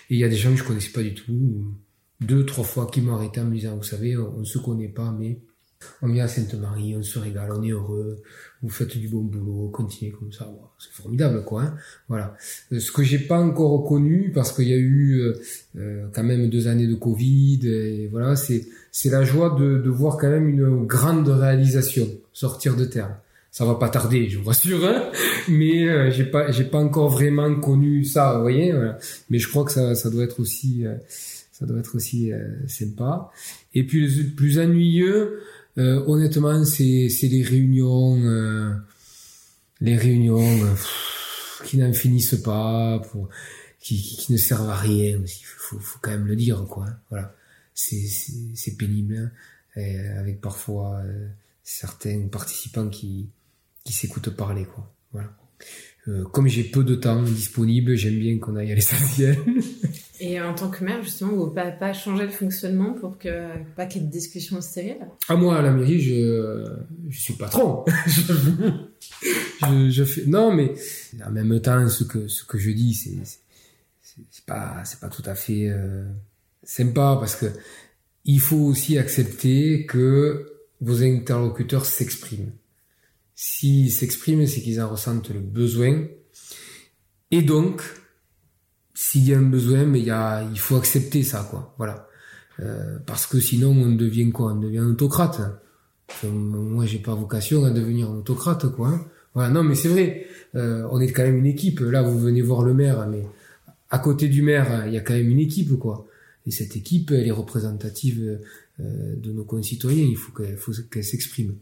Et il y a des gens que je connaissais pas du tout deux, trois fois qui m'ont arrêté en me disant, vous savez, on ne se connaît pas, mais on vient à Sainte-Marie, on se régale, on est heureux, vous faites du bon boulot, continuez comme ça, c'est formidable quoi. Hein voilà. Euh, ce que j'ai pas encore connu parce qu'il y a eu euh, euh, quand même deux années de Covid, et voilà, c'est c'est la joie de, de voir quand même une grande réalisation sortir de terre. Ça va pas tarder, je vous rassure, hein mais j'ai pas j'ai pas encore vraiment connu ça, vous voyez. Voilà. Mais je crois que ça ça doit être aussi ça doit être aussi euh, sympa. Et puis le plus ennuyeux, euh, honnêtement, c'est c'est les réunions, euh, les réunions qui n'en finissent pas, pour, qui, qui, ne servent à rien. Il faut, faut quand même le dire, quoi. Voilà, c'est c'est pénible, hein. avec parfois certains participants qui qui s'écoutent parler, quoi. Voilà. Comme j'ai peu de temps disponible, j'aime bien qu'on aille à l'essentiel. Et en tant que maire, justement, vous ne pas changer le fonctionnement pour que pas qu'il y ait de discussions stériles? Ah moi, à la mairie, je, je suis patron. je, je, fais non, mais en même temps, ce que ce que je dis, c'est c'est pas c'est pas tout à fait euh, sympa parce que il faut aussi accepter que vos interlocuteurs s'expriment. S'ils s'expriment, c'est qu'ils en ressentent le besoin. Et donc, s'il y a un besoin, mais il y a, il faut accepter ça, quoi. Voilà. Euh, parce que sinon, on devient quoi? On devient autocrate. Moi, j'ai pas vocation à devenir autocrate, quoi. Hein. Voilà. Non, mais c'est vrai. Euh, on est quand même une équipe. Là, vous venez voir le maire, mais à côté du maire, il y a quand même une équipe, quoi. Et cette équipe, elle est représentative de nos concitoyens, il faut qu'elle s'exprime.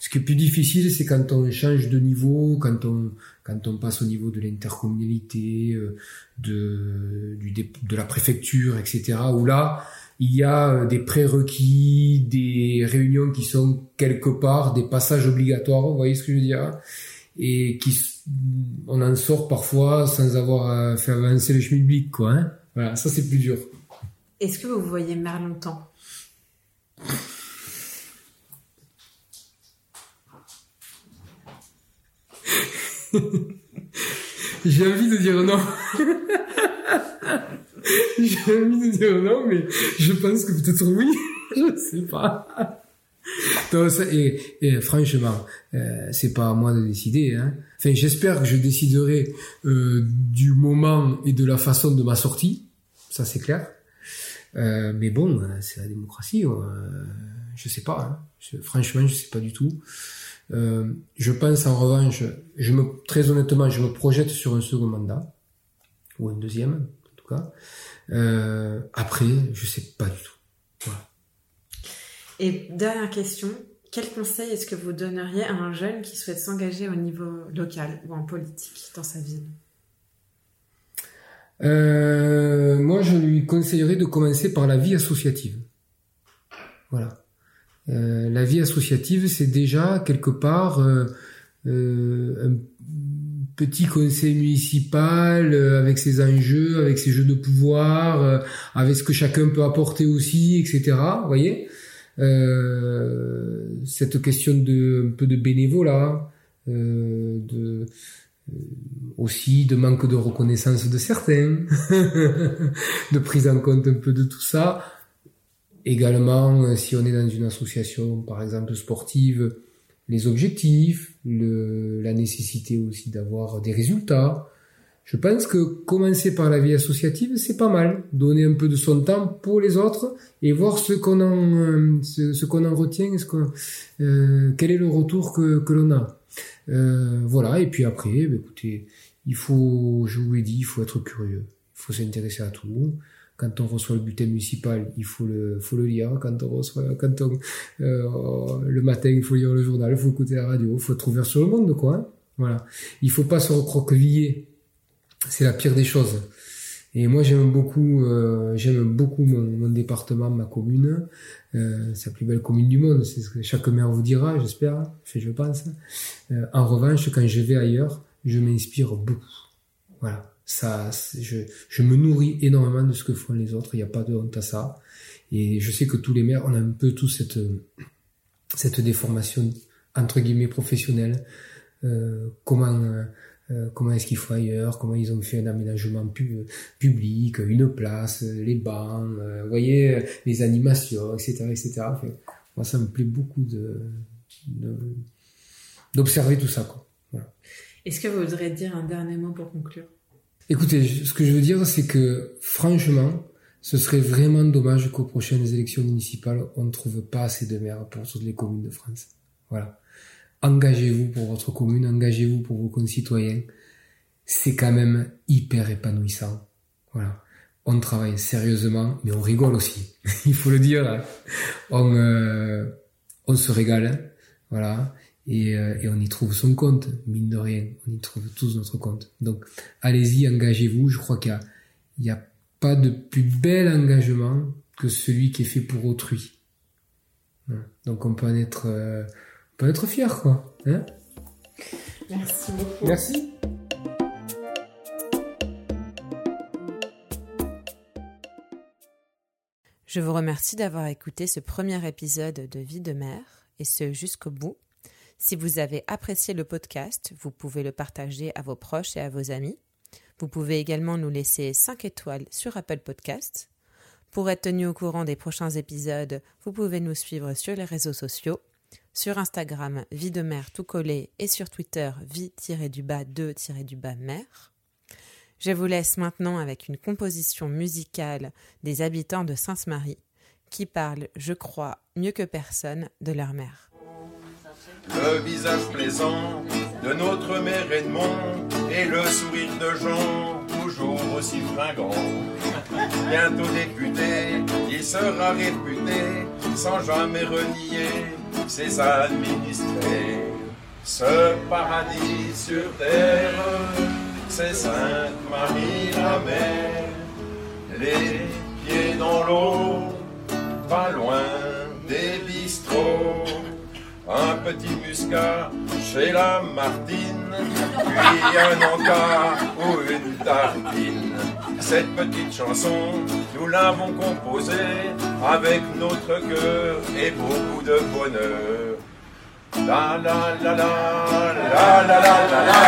Ce qui est plus difficile, c'est quand on change de niveau, quand on quand on passe au niveau de l'intercommunalité, euh, de de la préfecture, etc. Où là, il y a euh, des prérequis, des réunions qui sont quelque part des passages obligatoires. Vous voyez ce que je veux dire Et qui on en sort parfois sans avoir fait avancer le schmilblick, quoi. Hein voilà, ça c'est plus dur. Est-ce que vous voyez maire longtemps J'ai envie de dire non. J'ai envie de dire non, mais je pense que peut-être oui. je sais pas. et, franchement, euh, c'est pas à moi de décider. Hein. Enfin, j'espère que je déciderai euh, du moment et de la façon de ma sortie. Ça, c'est clair. Euh, mais bon, euh, c'est la démocratie. Euh, je sais pas. Hein. Je, franchement, je sais pas du tout. Je pense en revanche, je me, très honnêtement, je me projette sur un second mandat ou un deuxième, en tout cas. Après, je sais pas du tout. Et dernière question, quel conseil est-ce que vous donneriez à un jeune qui souhaite s'engager au niveau local ou en politique dans sa ville? Euh, Moi, je lui conseillerais de commencer par la vie associative. Voilà. Euh, la vie associative, c'est déjà quelque part euh, euh, un petit conseil municipal avec ses enjeux, avec ses jeux de pouvoir, avec ce que chacun peut apporter aussi, etc. Vous voyez cette question de un peu de bénévolat, de aussi de manque de reconnaissance de certains, de prise en compte un peu de tout ça. Également, euh, si on est dans une association, par exemple sportive, les objectifs, le, la nécessité aussi d'avoir des résultats. Je pense que commencer par la vie associative, c'est pas mal. Donner un peu de son temps pour les autres et voir ce qu'on en, euh, ce, qu'on en retient, ce euh, quel est le retour que, que l'on a. Euh, voilà. Et puis après, bah, écoutez, il faut, je vous l'ai dit, il faut être curieux. Il faut s'intéresser à tout. Quand on reçoit le bulletin municipal, il faut le, faut le lire. Quand on reçoit, quand on, euh, le matin, il faut lire le journal, il faut écouter la radio, il faut être ouvert sur le monde, quoi. Hein. voilà. Il faut pas se recroqueviller. C'est la pire des choses. Et moi, j'aime beaucoup, euh, j'aime beaucoup mon, mon, département, ma commune. Euh, c'est la plus belle commune du monde. C'est ce que chaque maire vous dira, j'espère, je pense. Euh, en revanche, quand je vais ailleurs, je m'inspire beaucoup. Voilà ça, je, je me nourris énormément de ce que font les autres. Il n'y a pas de honte à ça. Et je sais que tous les maires, on a un peu tous cette, cette déformation entre guillemets professionnelle. Euh, comment euh, comment est-ce qu'il faut ailleurs, comment ils ont fait un aménagement public, une place, les bancs, euh, vous voyez, les animations, etc., etc. moi, ça me plaît beaucoup de d'observer tout ça. Quoi. Voilà. Est-ce que vous voudrez dire un dernier mot pour conclure? Écoutez, ce que je veux dire, c'est que franchement, ce serait vraiment dommage qu'aux prochaines élections municipales, on ne trouve pas assez de maires pour toutes les communes de France. Voilà. Engagez-vous pour votre commune, engagez-vous pour vos concitoyens. C'est quand même hyper épanouissant. Voilà. On travaille sérieusement, mais on rigole aussi. Il faut le dire. Hein. On, euh, on se régale. Voilà et, euh, et, on y trouve son compte, mine de rien, on y trouve tous notre compte. Donc allez-y, engagez-vous, je crois qu'il y a, a pas de plus bel engagement que celui qui est fait pour autrui. Donc on peut en être, euh, peut être fier, quoi. Hein Merci beaucoup. Merci. Je vous remercie d'avoir écouté ce premier épisode de Vie de mère et ce jusqu'au bout. Si vous avez apprécié le podcast, vous pouvez le partager à vos proches et à vos amis. Vous pouvez également nous laisser 5 étoiles sur Apple Podcasts. Pour être tenu au courant des prochains épisodes, vous pouvez nous suivre sur les réseaux sociaux, sur Instagram vie de mère tout collé et sur Twitter vie-du-bas 2-du-bas mère. Je vous laisse maintenant avec une composition musicale des habitants de Sainte-Marie qui parlent, je crois, mieux que personne de leur mère le visage plaisant de notre mère Edmond et le sourire de Jean, toujours aussi fringant. Bientôt député, il sera réputé sans jamais renier ses administrés. Ce paradis sur terre, c'est Sainte Marie la mère, les pieds dans l'eau, pas loin des bistrots un petit muscat chez la Martine, puis un encas ou une tartine. Cette petite chanson, nous l'avons composée avec notre cœur et beaucoup de bonheur. La la la la, la la la la la,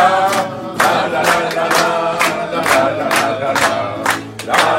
la la la la la, la la la la.